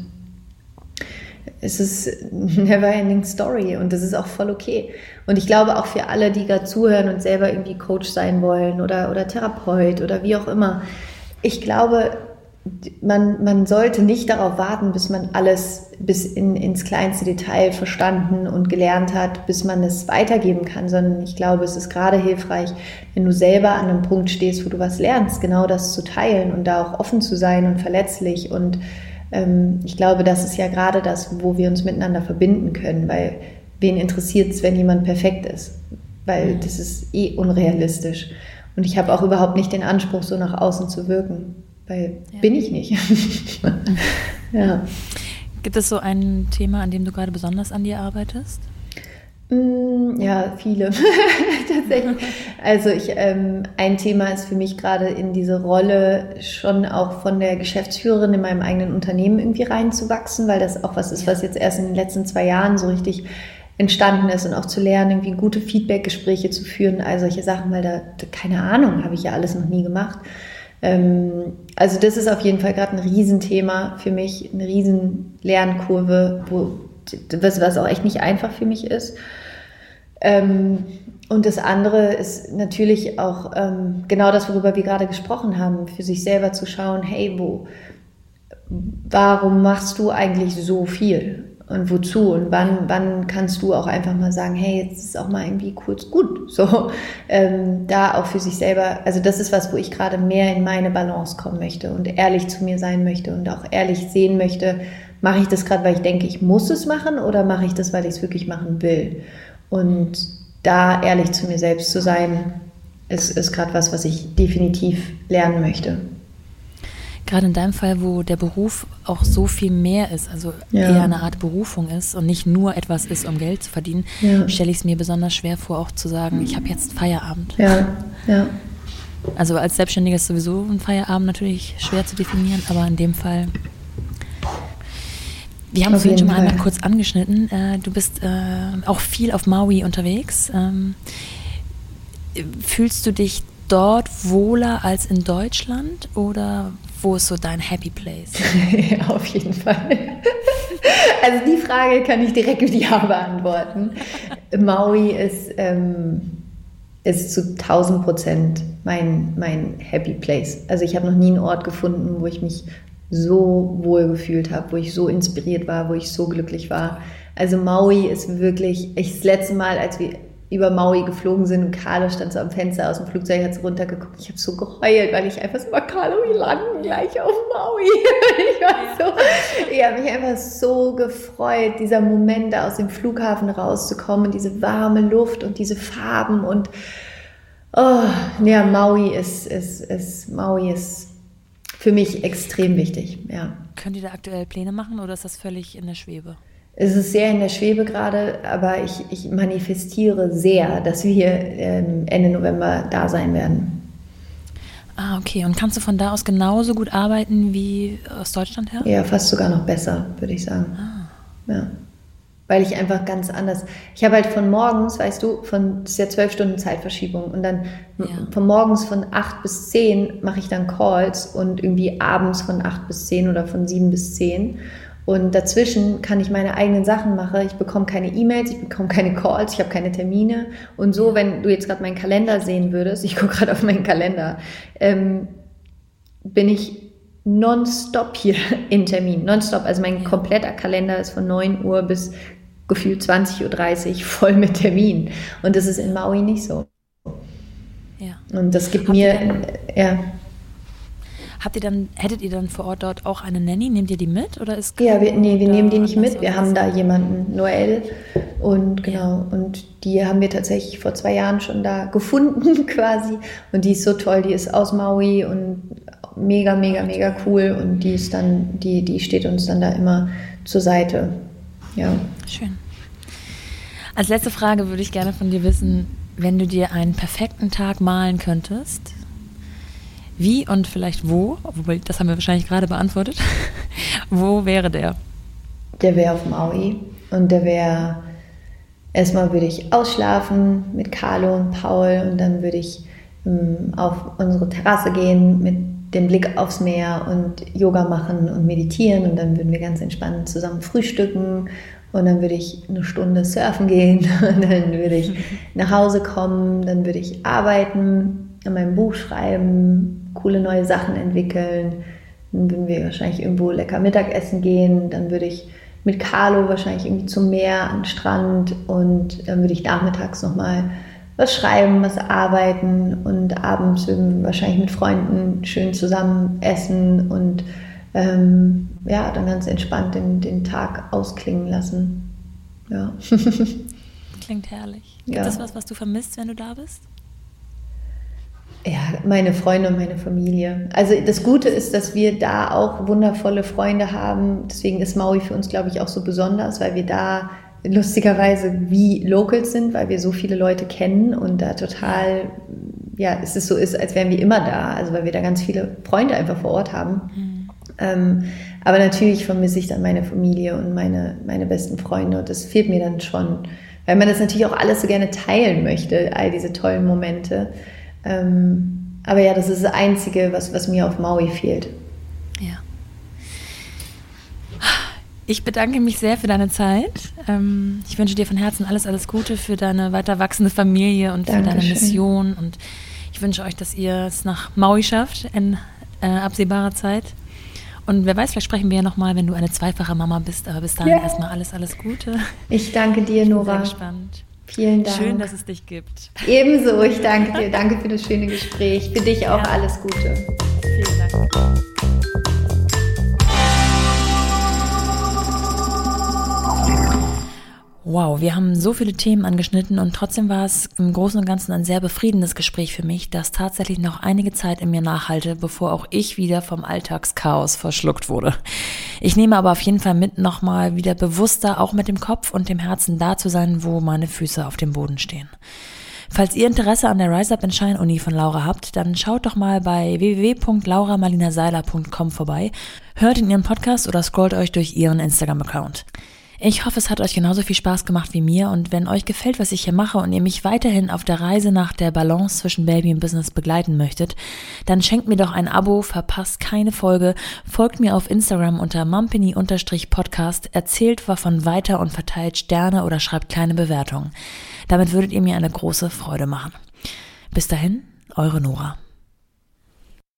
[SPEAKER 2] es ist never ending story und das ist auch voll okay. Und ich glaube auch für alle, die gerade zuhören und selber irgendwie Coach sein wollen oder, oder Therapeut oder wie auch immer. Ich glaube, man, man sollte nicht darauf warten, bis man alles bis in, ins kleinste Detail verstanden und gelernt hat, bis man es weitergeben kann, sondern ich glaube, es ist gerade hilfreich, wenn du selber an einem Punkt stehst, wo du was lernst, genau das zu teilen und da auch offen zu sein und verletzlich. Und ähm, ich glaube, das ist ja gerade das, wo wir uns miteinander verbinden können, weil wen interessiert es, wenn jemand perfekt ist? Weil das ist eh unrealistisch. Und ich habe auch überhaupt nicht den Anspruch, so nach außen zu wirken weil ja. bin ich nicht.
[SPEAKER 1] ja. Gibt es so ein Thema, an dem du gerade besonders an dir arbeitest?
[SPEAKER 2] Mm, ja, viele tatsächlich. Also ich, ähm, ein Thema ist für mich gerade in diese Rolle schon auch von der Geschäftsführerin in meinem eigenen Unternehmen irgendwie reinzuwachsen, weil das auch was ist, was jetzt erst in den letzten zwei Jahren so richtig entstanden ist und auch zu lernen, irgendwie gute Feedback-Gespräche zu führen, all solche Sachen, weil da, keine Ahnung, habe ich ja alles noch nie gemacht. Ähm, also das ist auf jeden Fall gerade ein Riesenthema für mich, eine riesen Lernkurve, wo, was, was auch echt nicht einfach für mich ist. Ähm, und das andere ist natürlich auch ähm, genau das, worüber wir gerade gesprochen haben, für sich selber zu schauen, hey, wo, warum machst du eigentlich so viel? Und wozu und wann, wann kannst du auch einfach mal sagen, hey, jetzt ist auch mal irgendwie kurz gut. So, ähm, da auch für sich selber, also das ist was, wo ich gerade mehr in meine Balance kommen möchte und ehrlich zu mir sein möchte und auch ehrlich sehen möchte, mache ich das gerade, weil ich denke, ich muss es machen oder mache ich das, weil ich es wirklich machen will? Und da ehrlich zu mir selbst zu sein, ist, ist gerade was, was ich definitiv lernen möchte.
[SPEAKER 1] Gerade in deinem Fall, wo der Beruf auch so viel mehr ist, also ja. eher eine Art Berufung ist und nicht nur etwas ist, um Geld zu verdienen, ja. stelle ich es mir besonders schwer vor, auch zu sagen, ich habe jetzt Feierabend.
[SPEAKER 2] Ja, ja.
[SPEAKER 1] Also als Selbstständiger ist sowieso ein Feierabend natürlich schwer zu definieren, aber in dem Fall. Wir haben es vorhin schon mal einmal kurz angeschnitten. Äh, du bist äh, auch viel auf Maui unterwegs. Ähm, fühlst du dich dort wohler als in Deutschland oder wo ist so dein Happy Place?
[SPEAKER 2] auf jeden Fall. Also die Frage kann ich direkt mit Ja beantworten. Maui ist, ähm, ist zu 1000 Prozent mein, mein Happy Place. Also ich habe noch nie einen Ort gefunden, wo ich mich so wohl gefühlt habe, wo ich so inspiriert war, wo ich so glücklich war. Also Maui ist wirklich, ich das letzte Mal, als wir über Maui geflogen sind und Carlo stand so am Fenster aus dem Flugzeug, hat so runtergeguckt. Ich habe so geheult, weil ich einfach so war, Carlo, wir landen gleich auf Maui. ich war so, ich habe mich einfach so gefreut, dieser Moment da aus dem Flughafen rauszukommen, diese warme Luft und diese Farben und oh, ja, Maui ist, ist, ist, Maui ist für mich extrem wichtig, ja.
[SPEAKER 1] Könnt ihr da aktuell Pläne machen oder ist das völlig in der Schwebe?
[SPEAKER 2] Es ist sehr in der Schwebe gerade, aber ich, ich manifestiere sehr, dass wir ähm, Ende November da sein werden.
[SPEAKER 1] Ah, okay. Und kannst du von da aus genauso gut arbeiten wie aus Deutschland her?
[SPEAKER 2] Ja, fast sogar noch besser, würde ich sagen. Ah. Ja. Weil ich einfach ganz anders. Ich habe halt von morgens, weißt du, von das ist ja zwölf Stunden Zeitverschiebung und dann ja. von morgens von acht bis zehn mache ich dann Calls und irgendwie abends von acht bis zehn oder von sieben bis zehn. Und dazwischen kann ich meine eigenen Sachen machen. Ich bekomme keine E-Mails, ich bekomme keine Calls, ich habe keine Termine. Und so, wenn du jetzt gerade meinen Kalender sehen würdest, ich gucke gerade auf meinen Kalender, ähm, bin ich nonstop hier in Termin. Nonstop. Also mein kompletter Kalender ist von 9 Uhr bis gefühlt 20.30 Uhr voll mit Termin. Und das ist in Maui nicht so. Ja. Und das gibt Habt mir, ja.
[SPEAKER 1] Habt ihr dann, hättet ihr dann vor Ort dort auch eine Nanny? Nehmt ihr die mit oder ist
[SPEAKER 2] Ja, wir, nee, wir nehmen die nicht mit. Wir haben da jemanden, Noel, und genau, ja. und die haben wir tatsächlich vor zwei Jahren schon da gefunden quasi. Und die ist so toll, die ist aus Maui und mega, mega, mega cool. Und die ist dann, die, die steht uns dann da immer zur Seite. Ja.
[SPEAKER 1] Schön. Als letzte Frage würde ich gerne von dir wissen, wenn du dir einen perfekten Tag malen könntest, wie und vielleicht wo, obwohl das haben wir wahrscheinlich gerade beantwortet. wo wäre der?
[SPEAKER 2] Der wäre auf Maui und der wäre erstmal würde ich ausschlafen mit Carlo und Paul und dann würde ich ähm, auf unsere Terrasse gehen mit dem Blick aufs Meer und Yoga machen und meditieren und dann würden wir ganz entspannt zusammen frühstücken und dann würde ich eine Stunde surfen gehen und dann würde ich nach Hause kommen, dann würde ich arbeiten, an meinem Buch schreiben, coole neue Sachen entwickeln. Dann würden wir wahrscheinlich irgendwo lecker Mittagessen gehen. Dann würde ich mit Carlo wahrscheinlich irgendwie zum Meer, an den Strand und dann würde ich nachmittags nochmal was schreiben, was arbeiten und abends würden wir wahrscheinlich mit Freunden schön zusammen essen und ähm, ja, dann ganz entspannt den, den Tag ausklingen lassen. Ja.
[SPEAKER 1] Klingt herrlich. Gibt es ja. was, was du vermisst, wenn du da bist?
[SPEAKER 2] Ja, meine Freunde und meine Familie. Also das Gute ist, dass wir da auch wundervolle Freunde haben. Deswegen ist Maui für uns, glaube ich, auch so besonders, weil wir da lustigerweise wie Locals sind, weil wir so viele Leute kennen und da total, ja, es ist so ist, als wären wir immer da. Also weil wir da ganz viele Freunde einfach vor Ort haben. Mhm. Ähm, aber natürlich vermisse ich dann meine Familie und meine, meine besten Freunde und das fehlt mir dann schon, weil man das natürlich auch alles so gerne teilen möchte, all diese tollen Momente. Ähm, aber ja, das ist das Einzige, was, was mir auf Maui fehlt.
[SPEAKER 1] Ja. Ich bedanke mich sehr für deine Zeit. Ähm, ich wünsche dir von Herzen alles, alles Gute für deine weiter wachsende Familie und Dankeschön. für deine Mission. Und ich wünsche euch, dass ihr es nach Maui schafft in äh, absehbarer Zeit. Und wer weiß, vielleicht sprechen wir ja nochmal, wenn du eine zweifache Mama bist. Aber bis dahin yeah. erstmal alles, alles Gute.
[SPEAKER 2] Ich danke dir, Nora.
[SPEAKER 1] Ich bin sehr gespannt.
[SPEAKER 2] Vielen Dank.
[SPEAKER 1] Schön, dass es dich gibt.
[SPEAKER 2] Ebenso, ich danke dir. Danke für das schöne Gespräch. Für dich auch ja. alles Gute. Vielen Dank.
[SPEAKER 1] Wow, wir haben so viele Themen angeschnitten und trotzdem war es im Großen und Ganzen ein sehr befriedendes Gespräch für mich, das tatsächlich noch einige Zeit in mir nachhalte, bevor auch ich wieder vom Alltagschaos verschluckt wurde. Ich nehme aber auf jeden Fall mit, nochmal wieder bewusster auch mit dem Kopf und dem Herzen da zu sein, wo meine Füße auf dem Boden stehen. Falls ihr Interesse an der Rise Up in Shine Uni von Laura habt, dann schaut doch mal bei www.lauramarlinaseiler.com vorbei, hört in ihren Podcast oder scrollt euch durch ihren Instagram-Account. Ich hoffe, es hat euch genauso viel Spaß gemacht wie mir und wenn euch gefällt, was ich hier mache und ihr mich weiterhin auf der Reise nach der Balance zwischen Baby und Business begleiten möchtet, dann schenkt mir doch ein Abo, verpasst keine Folge, folgt mir auf Instagram unter mumpany-podcast, erzählt davon weiter und verteilt Sterne oder schreibt kleine Bewertungen. Damit würdet ihr mir eine große Freude machen. Bis dahin, eure Nora.